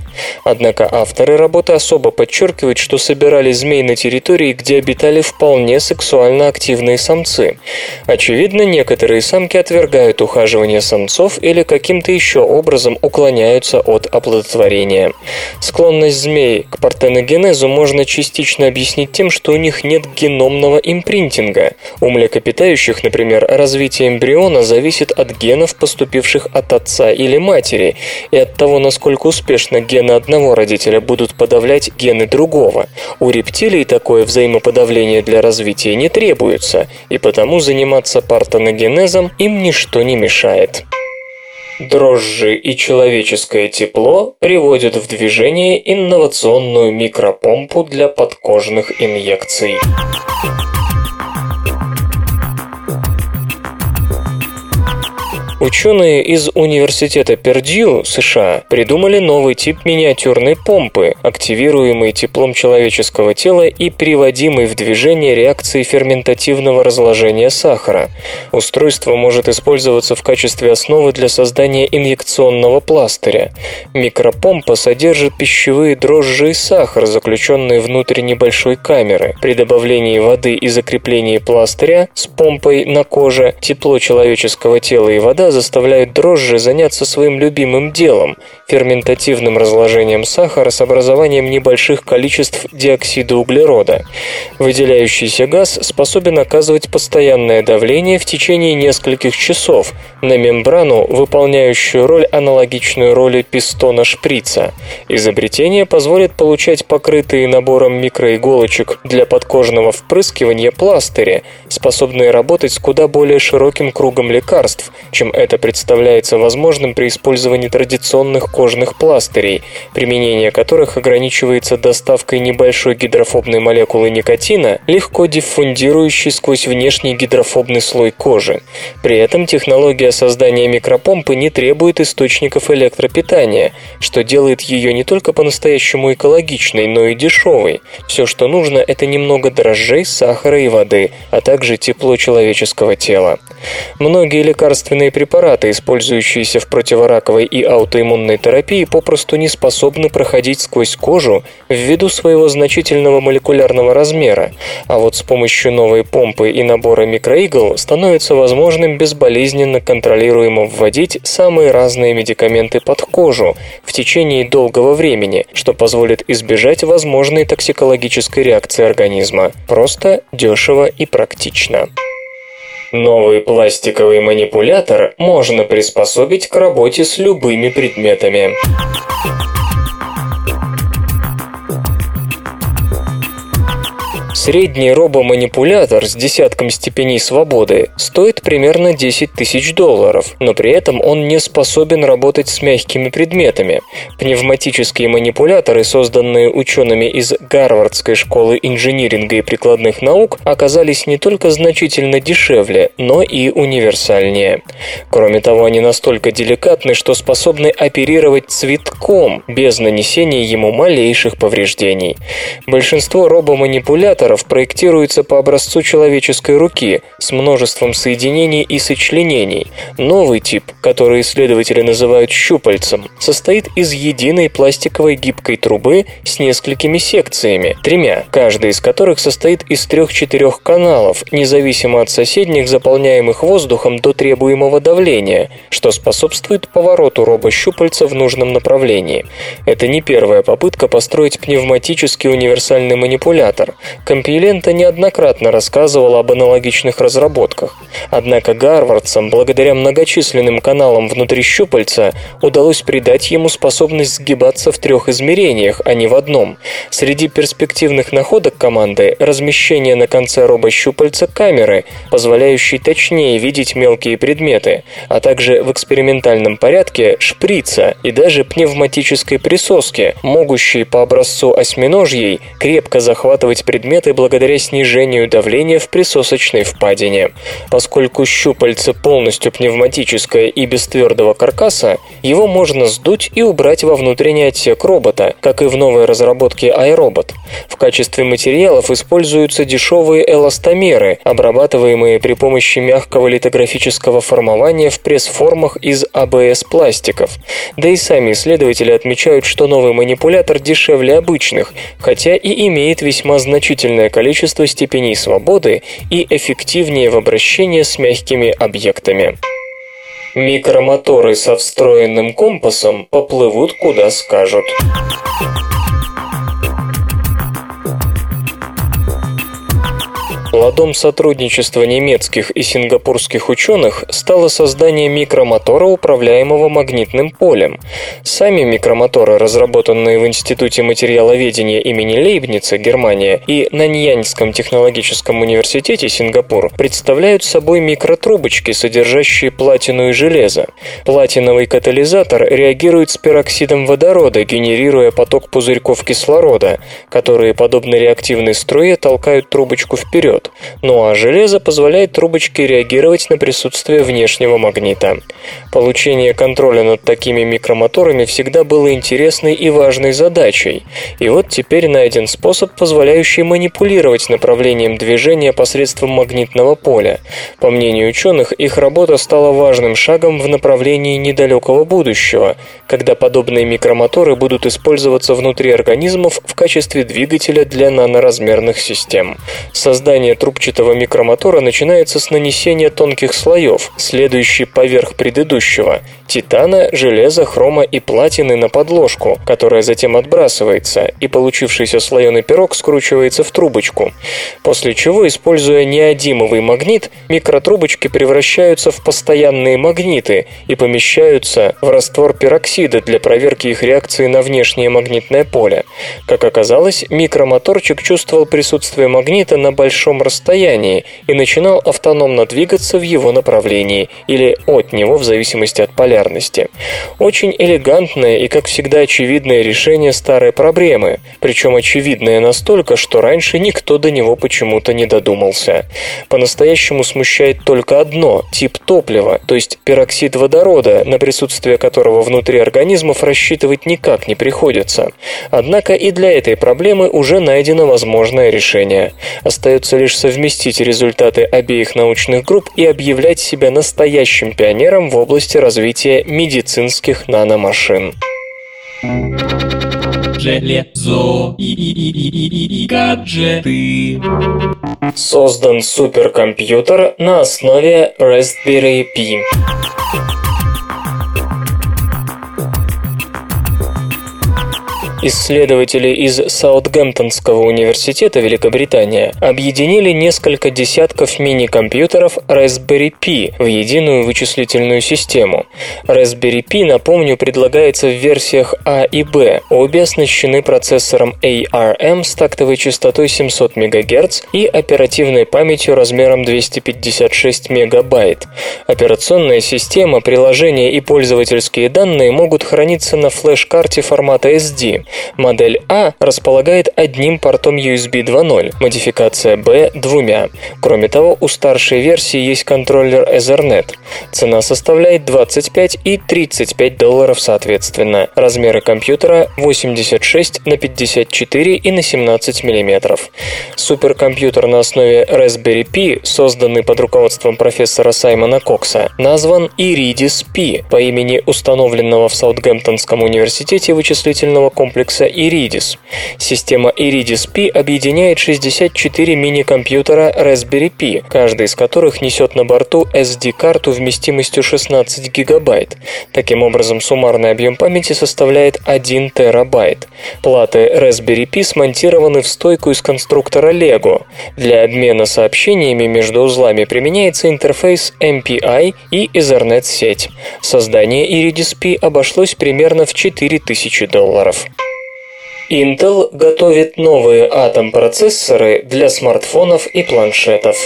Однако авторы работы особо подчеркивают, что собирали змей на территории, где обитали вполне сексуально активные самцы. Очевидно, некоторые самки отвергают ухаживание самцов или каким-то еще образом уклоняются от оплодотворения. Склонность змей к партеногенезу можно частично объяснить тем, что у них нет геномного импринтинга. У млекопитающих предполагающих, например, развитие эмбриона зависит от генов, поступивших от отца или матери, и от того, насколько успешно гены одного родителя будут подавлять гены другого. У рептилий такое взаимоподавление для развития не требуется, и потому заниматься партеногенезом им ничто не мешает. Дрожжи и человеческое тепло приводят в движение инновационную микропомпу для подкожных инъекций. Ученые из Университета Пердью, США, придумали новый тип миниатюрной помпы, активируемой теплом человеческого тела и приводимой в движение реакции ферментативного разложения сахара. Устройство может использоваться в качестве основы для создания инъекционного пластыря. Микропомпа содержит пищевые дрожжи и сахар, заключенные внутрь небольшой камеры. При добавлении воды и закреплении пластыря с помпой на коже тепло человеческого тела и вода заставляют дрожжи заняться своим любимым делом – ферментативным разложением сахара с образованием небольших количеств диоксида углерода. Выделяющийся газ способен оказывать постоянное давление в течение нескольких часов на мембрану, выполняющую роль аналогичную роли пистона шприца. Изобретение позволит получать покрытые набором микроиголочек для подкожного впрыскивания пластыри, способные работать с куда более широким кругом лекарств, чем это представляется возможным при использовании традиционных кожных пластырей, применение которых ограничивается доставкой небольшой гидрофобной молекулы никотина, легко диффундирующей сквозь внешний гидрофобный слой кожи. При этом технология создания микропомпы не требует источников электропитания, что делает ее не только по-настоящему экологичной, но и дешевой. Все, что нужно, это немного дрожжей, сахара и воды, а также тепло человеческого тела. Многие лекарственные препараты, использующиеся в противораковой и аутоиммунной терапии, попросту не способны проходить сквозь кожу ввиду своего значительного молекулярного размера, а вот с помощью новой помпы и набора микроигл становится возможным безболезненно контролируемо вводить самые разные медикаменты под кожу в течение долгого времени, что позволит избежать возможной токсикологической реакции организма. Просто, дешево и практично. Новый пластиковый манипулятор можно приспособить к работе с любыми предметами. Средний робоманипулятор с десятком степеней свободы стоит примерно 10 тысяч долларов, но при этом он не способен работать с мягкими предметами. Пневматические манипуляторы, созданные учеными из Гарвардской школы инжиниринга и прикладных наук, оказались не только значительно дешевле, но и универсальнее. Кроме того, они настолько деликатны, что способны оперировать цветком без нанесения ему малейших повреждений. Большинство робоманипуляторов моторов проектируется по образцу человеческой руки с множеством соединений и сочленений. Новый тип, который исследователи называют щупальцем, состоит из единой пластиковой гибкой трубы с несколькими секциями, тремя, каждая из которых состоит из трех-четырех каналов, независимо от соседних, заполняемых воздухом до требуемого давления, что способствует повороту робощупальца в нужном направлении. Это не первая попытка построить пневматический универсальный манипулятор. Компилента неоднократно рассказывала об аналогичных разработках. Однако гарвардцам, благодаря многочисленным каналам внутри щупальца, удалось придать ему способность сгибаться в трех измерениях, а не в одном. Среди перспективных находок команды – размещение на конце робощупальца камеры, позволяющей точнее видеть мелкие предметы, а также в экспериментальном порядке шприца и даже пневматической присоски, могущей по образцу осьминожьей крепко захватывать предметы благодаря снижению давления в присосочной впадине. Поскольку щупальце полностью пневматическое и без твердого каркаса, его можно сдуть и убрать во внутренний отсек робота, как и в новой разработке iRobot. В качестве материалов используются дешевые эластомеры, обрабатываемые при помощи мягкого литографического формования в пресс-формах из АБС-пластиков. Да и сами исследователи отмечают, что новый манипулятор дешевле обычных, хотя и имеет весьма значительный значительное количество степеней свободы и эффективнее в обращении с мягкими объектами. Микромоторы со встроенным компасом поплывут куда скажут. Плодом сотрудничества немецких и сингапурских ученых стало создание микромотора, управляемого магнитным полем. Сами микромоторы, разработанные в Институте материаловедения имени Лейбница, Германия, и Наньяньском технологическом университете, Сингапур, представляют собой микротрубочки, содержащие платину и железо. Платиновый катализатор реагирует с пероксидом водорода, генерируя поток пузырьков кислорода, которые, подобно реактивной струе, толкают трубочку вперед. Ну а железо позволяет трубочке реагировать на присутствие внешнего магнита. Получение контроля над такими микромоторами всегда было интересной и важной задачей. И вот теперь найден способ, позволяющий манипулировать направлением движения посредством магнитного поля. По мнению ученых, их работа стала важным шагом в направлении недалекого будущего, когда подобные микромоторы будут использоваться внутри организмов в качестве двигателя для наноразмерных систем. Создание трубчатого микромотора начинается с нанесения тонких слоев, следующий поверх предыдущего – титана, железа, хрома и платины на подложку, которая затем отбрасывается, и получившийся слоеный пирог скручивается в трубочку. После чего, используя неодимовый магнит, микротрубочки превращаются в постоянные магниты и помещаются в раствор пероксида для проверки их реакции на внешнее магнитное поле. Как оказалось, микромоторчик чувствовал присутствие магнита на большом расстоянии и начинал автономно двигаться в его направлении или от него в зависимости от полярности. Очень элегантное и, как всегда, очевидное решение старой проблемы, причем очевидное настолько, что раньше никто до него почему-то не додумался. По-настоящему смущает только одно – тип топлива, то есть пероксид водорода, на присутствие которого внутри организмов рассчитывать никак не приходится. Однако и для этой проблемы уже найдено возможное решение. Остается лишь совместить результаты обеих научных групп и объявлять себя настоящим пионером в области развития медицинских наномашин. Железо и гаджеты. Создан суперкомпьютер на основе Raspberry Pi. Исследователи из Саутгемптонского университета Великобритания объединили несколько десятков мини-компьютеров Raspberry Pi в единую вычислительную систему. Raspberry Pi, напомню, предлагается в версиях А и Б. Обе оснащены процессором ARM с тактовой частотой 700 МГц и оперативной памятью размером 256 МБ. Операционная система, приложения и пользовательские данные могут храниться на флеш-карте формата SD. Модель А располагает одним портом USB 2.0, модификация B – двумя. Кроме того, у старшей версии есть контроллер Ethernet. Цена составляет 25 и 35 долларов соответственно. Размеры компьютера 86 на 54 и на 17 мм. Суперкомпьютер на основе Raspberry Pi, созданный под руководством профессора Саймона Кокса, назван Iridis Pi по имени установленного в Саутгемптонском университете вычислительного комплекса комплекса Iridis. Система Iridis Pi объединяет 64 мини-компьютера Raspberry Pi, каждый из которых несет на борту SD-карту вместимостью 16 гигабайт. Таким образом, суммарный объем памяти составляет 1 терабайт. Платы Raspberry Pi смонтированы в стойку из конструктора Lego. Для обмена сообщениями между узлами применяется интерфейс MPI и Ethernet-сеть. Создание Iridis Pi обошлось примерно в 4000 долларов. Intel готовит новые атом-процессоры для смартфонов и планшетов.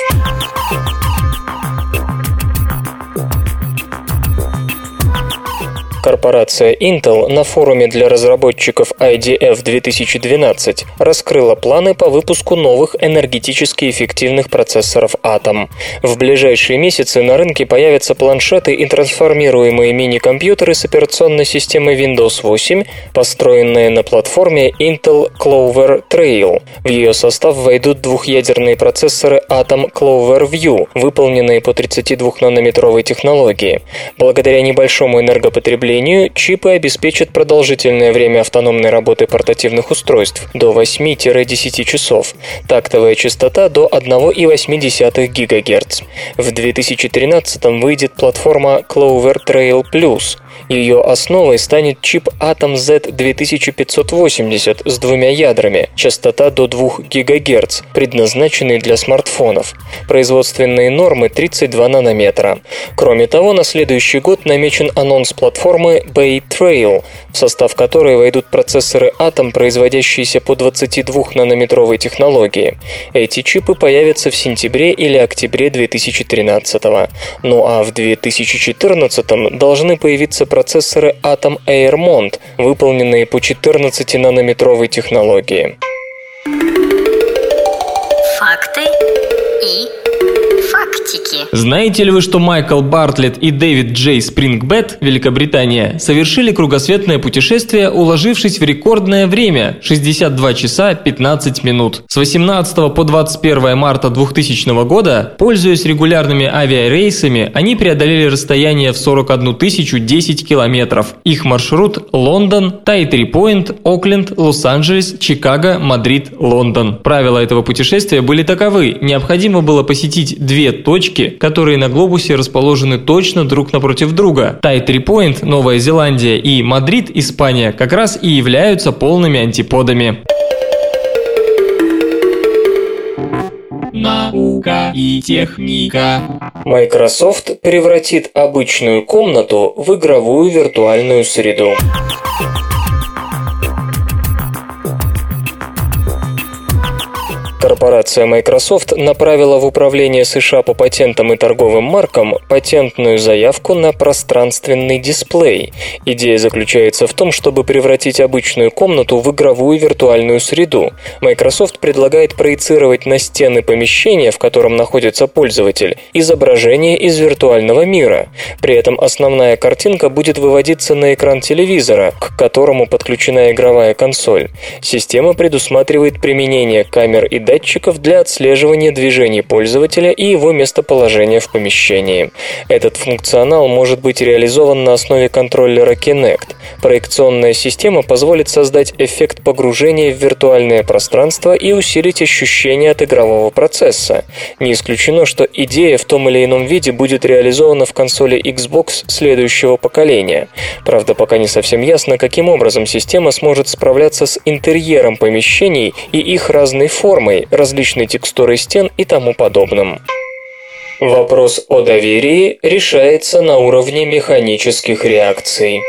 Корпорация Intel на форуме для разработчиков IDF 2012 раскрыла планы по выпуску новых энергетически эффективных процессоров Atom. В ближайшие месяцы на рынке появятся планшеты и трансформируемые мини-компьютеры с операционной системой Windows 8, построенные на платформе Intel Clover Trail. В ее состав войдут двухъядерные процессоры Atom Clover View, выполненные по 32-нанометровой технологии. Благодаря небольшому энергопотреблению утеплению чипы обеспечат продолжительное время автономной работы портативных устройств до 8-10 часов, тактовая частота до 1,8 ГГц. В 2013 выйдет платформа Clover Trail Plus. Ее основой станет чип Atom Z2580 с двумя ядрами, частота до 2 ГГц, предназначенный для смартфонов. Производственные нормы 32 нанометра. Кроме того, на следующий год намечен анонс платформы Bay Trail, в состав которой войдут процессоры Atom, производящиеся по 22-нанометровой технологии. Эти чипы появятся в сентябре или октябре 2013 Ну а в 2014 должны появиться процессоры Atom Airmont, выполненные по 14-нанометровой технологии. Фактики. Знаете ли вы, что Майкл Бартлетт и Дэвид Джей Спрингбет, Великобритания, совершили кругосветное путешествие, уложившись в рекордное время – 62 часа 15 минут. С 18 по 21 марта 2000 года, пользуясь регулярными авиарейсами, они преодолели расстояние в 41 тысячу 10 километров. Их маршрут – Лондон, Тайтри-Пойнт, Окленд, Лос-Анджелес, Чикаго, Мадрид, Лондон. Правила этого путешествия были таковы. Необходимо было посетить две точки, которые на глобусе расположены точно друг напротив друга. Тайтри-Пойнт, Новая Зеландия и Мадрид, Испания, как раз и являются полными антиподами. Наука и техника. Microsoft превратит обычную комнату в игровую виртуальную среду. Корпорация Microsoft направила в Управление США по патентам и торговым маркам патентную заявку на пространственный дисплей. Идея заключается в том, чтобы превратить обычную комнату в игровую виртуальную среду. Microsoft предлагает проецировать на стены помещения, в котором находится пользователь, изображение из виртуального мира. При этом основная картинка будет выводиться на экран телевизора, к которому подключена игровая консоль. Система предусматривает применение камер и датчиков для отслеживания движений пользователя и его местоположения в помещении. Этот функционал может быть реализован на основе контроллера Kinect. Проекционная система позволит создать эффект погружения в виртуальное пространство и усилить ощущение от игрового процесса. Не исключено, что идея в том или ином виде будет реализована в консоли Xbox следующего поколения. Правда, пока не совсем ясно, каким образом система сможет справляться с интерьером помещений и их разной формой, различной текстурой стен и тому подобным. Вопрос о доверии решается на уровне механических реакций.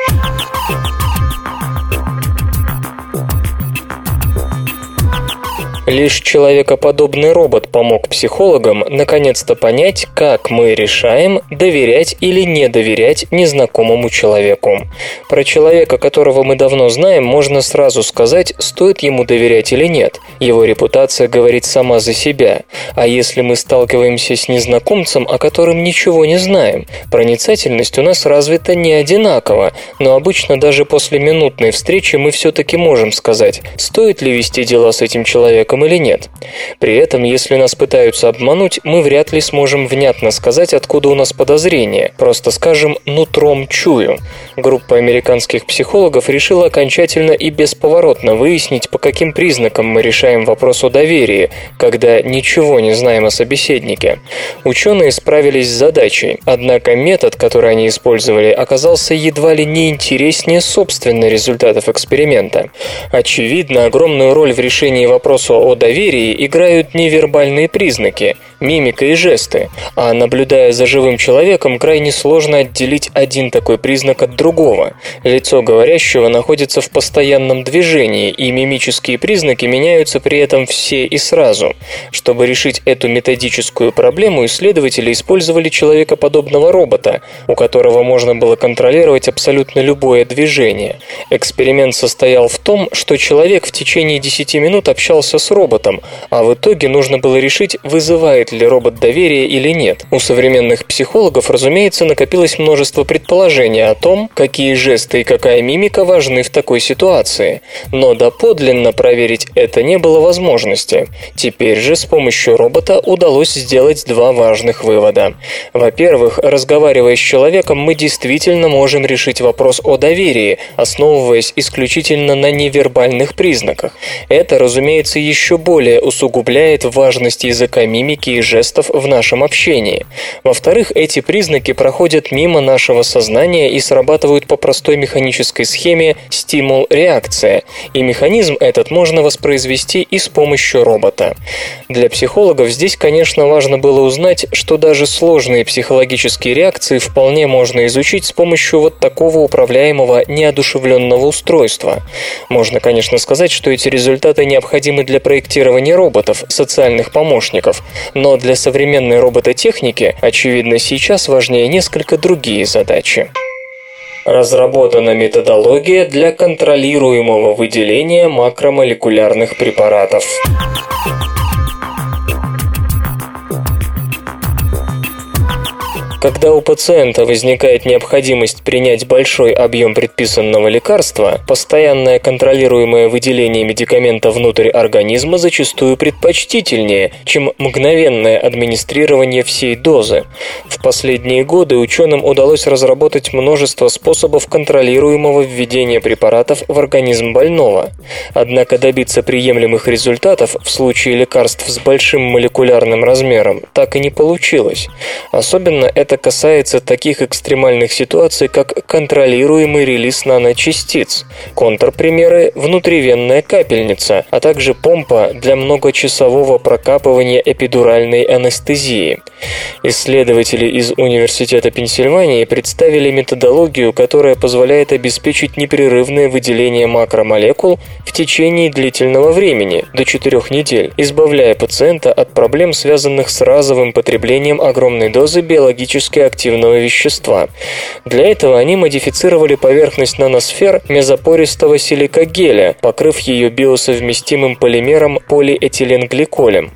Лишь человекоподобный робот помог психологам наконец-то понять, как мы решаем, доверять или не доверять незнакомому человеку. Про человека, которого мы давно знаем, можно сразу сказать, стоит ему доверять или нет. Его репутация говорит сама за себя. А если мы сталкиваемся с незнакомцем, о котором ничего не знаем, проницательность у нас развита не одинаково, но обычно даже после минутной встречи мы все-таки можем сказать, стоит ли вести дела с этим человеком или нет. При этом, если нас пытаются обмануть, мы вряд ли сможем внятно сказать, откуда у нас подозрение. Просто скажем «нутром чую». Группа американских психологов решила окончательно и бесповоротно выяснить, по каким признакам мы решаем вопрос о доверии, когда ничего не знаем о собеседнике. Ученые справились с задачей, однако метод, который они использовали, оказался едва ли не интереснее собственных результатов эксперимента. Очевидно, огромную роль в решении вопроса о доверии играют невербальные признаки, мимика и жесты, а наблюдая за живым человеком, крайне сложно отделить один такой признак от другого. Лицо говорящего находится в постоянном движении, и мимические признаки меняются при этом все и сразу. Чтобы решить эту методическую проблему, исследователи использовали человекоподобного робота, у которого можно было контролировать абсолютно любое движение. Эксперимент состоял в том, что человек в течение 10 минут общался с роботом, а в итоге нужно было решить, вызывает вызывает ли робот доверие или нет. У современных психологов, разумеется, накопилось множество предположений о том, какие жесты и какая мимика важны в такой ситуации. Но доподлинно проверить это не было возможности. Теперь же с помощью робота удалось сделать два важных вывода. Во-первых, разговаривая с человеком, мы действительно можем решить вопрос о доверии, основываясь исключительно на невербальных признаках. Это, разумеется, еще более усугубляет важность языка мимики и жестов в нашем общении. Во-вторых, эти признаки проходят мимо нашего сознания и срабатывают по простой механической схеме стимул-реакция, и механизм этот можно воспроизвести и с помощью робота. Для психологов здесь, конечно, важно было узнать, что даже сложные психологические реакции вполне можно изучить с помощью вот такого управляемого неодушевленного устройства. Можно, конечно, сказать, что эти результаты необходимы для проектирования роботов, социальных помощников, но для современной робототехники, очевидно, сейчас важнее несколько другие задачи. Разработана методология для контролируемого выделения макромолекулярных препаратов. Когда у пациента возникает необходимость принять большой объем предписанного лекарства, постоянное контролируемое выделение медикамента внутрь организма зачастую предпочтительнее, чем мгновенное администрирование всей дозы. В последние годы ученым удалось разработать множество способов контролируемого введения препаратов в организм больного. Однако добиться приемлемых результатов в случае лекарств с большим молекулярным размером так и не получилось. Особенно это это касается таких экстремальных ситуаций, как контролируемый релиз наночастиц. Контрпримеры – внутривенная капельница, а также помпа для многочасового прокапывания эпидуральной анестезии. Исследователи из Университета Пенсильвании представили методологию, которая позволяет обеспечить непрерывное выделение макромолекул в течение длительного времени, до 4 недель, избавляя пациента от проблем, связанных с разовым потреблением огромной дозы биологических биологически активного вещества. Для этого они модифицировали поверхность наносфер мезопористого силикогеля, покрыв ее биосовместимым полимером полиэтиленгликолем.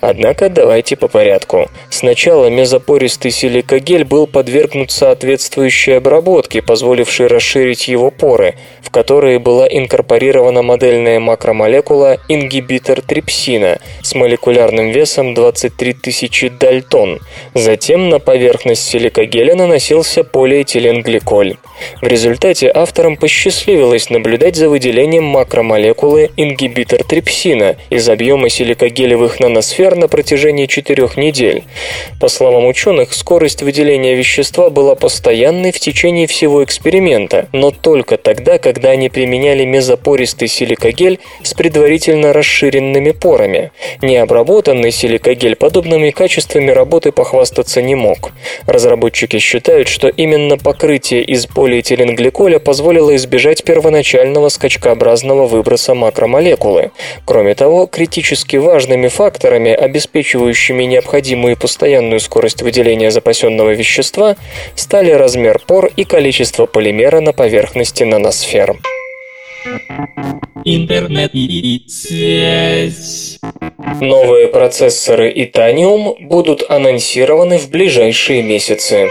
Однако давайте по порядку. Сначала мезопористый силикогель был подвергнут соответствующей обработке, позволившей расширить его поры, в которые была инкорпорирована модельная макромолекула ингибитор трипсина с молекулярным весом 23 тысячи дальтон. Затем на поверхность силикогеля наносился полиэтиленгликоль. В результате авторам посчастливилось наблюдать за выделением макромолекулы ингибитор трипсина из объема силикогелевых наносфер на протяжении четырех недель. По словам ученых, скорость выделения вещества была постоянной в течение всего эксперимента, но только тогда, когда они применяли мезопористый силикогель с предварительно расширенными порами. Необработанный силикогель подобными качествами работы похвастаться не мог. Разработчики считают, что именно покрытие из полиэтиленгликоля позволило избежать первоначального скачкообразного выброса макромолекулы. Кроме того, критически важными факторами, обеспечивающими необходимую постоянную скорость выделения запасенного вещества, стали размер пор и количество полимера на поверхности наносфер. Интернет и связь. Новые процессоры Itanium будут анонсированы в ближайшие месяцы.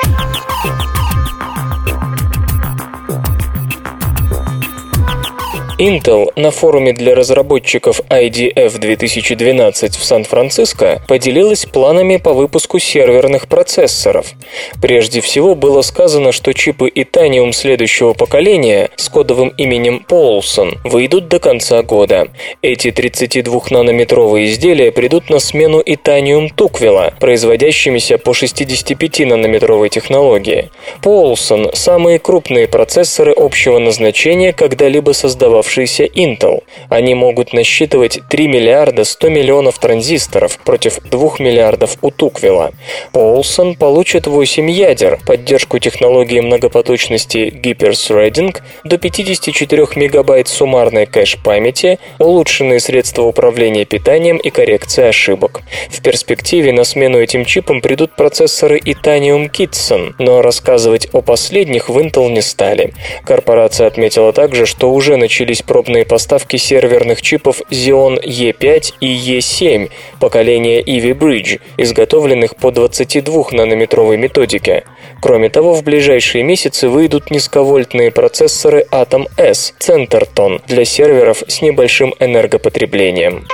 Intel на форуме для разработчиков IDF 2012 в Сан-Франциско поделилась планами по выпуску серверных процессоров. Прежде всего было сказано, что чипы Itanium следующего поколения с кодовым именем Paulson выйдут до конца года. Эти 32-нанометровые изделия придут на смену Itanium Туквела, производящимися по 65-нанометровой технологии. Paulson – самые крупные процессоры общего назначения, когда-либо создававшиеся оставшийся Intel. Они могут насчитывать 3 миллиарда 100 миллионов транзисторов против 2 миллиардов у Туквила. Полсон получит 8 ядер, поддержку технологии многопоточности Hyper-Threading, до 54 мегабайт суммарной кэш-памяти, улучшенные средства управления питанием и коррекция ошибок. В перспективе на смену этим чипам придут процессоры Itanium Kitson, но рассказывать о последних в Intel не стали. Корпорация отметила также, что уже начались начались пробные поставки серверных чипов Xeon E5 и E7 поколения Ivy Bridge, изготовленных по 22-нанометровой методике. Кроме того, в ближайшие месяцы выйдут низковольтные процессоры Atom S Centerton для серверов с небольшим энергопотреблением.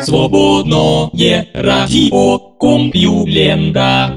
Свободное радио Компьюлента.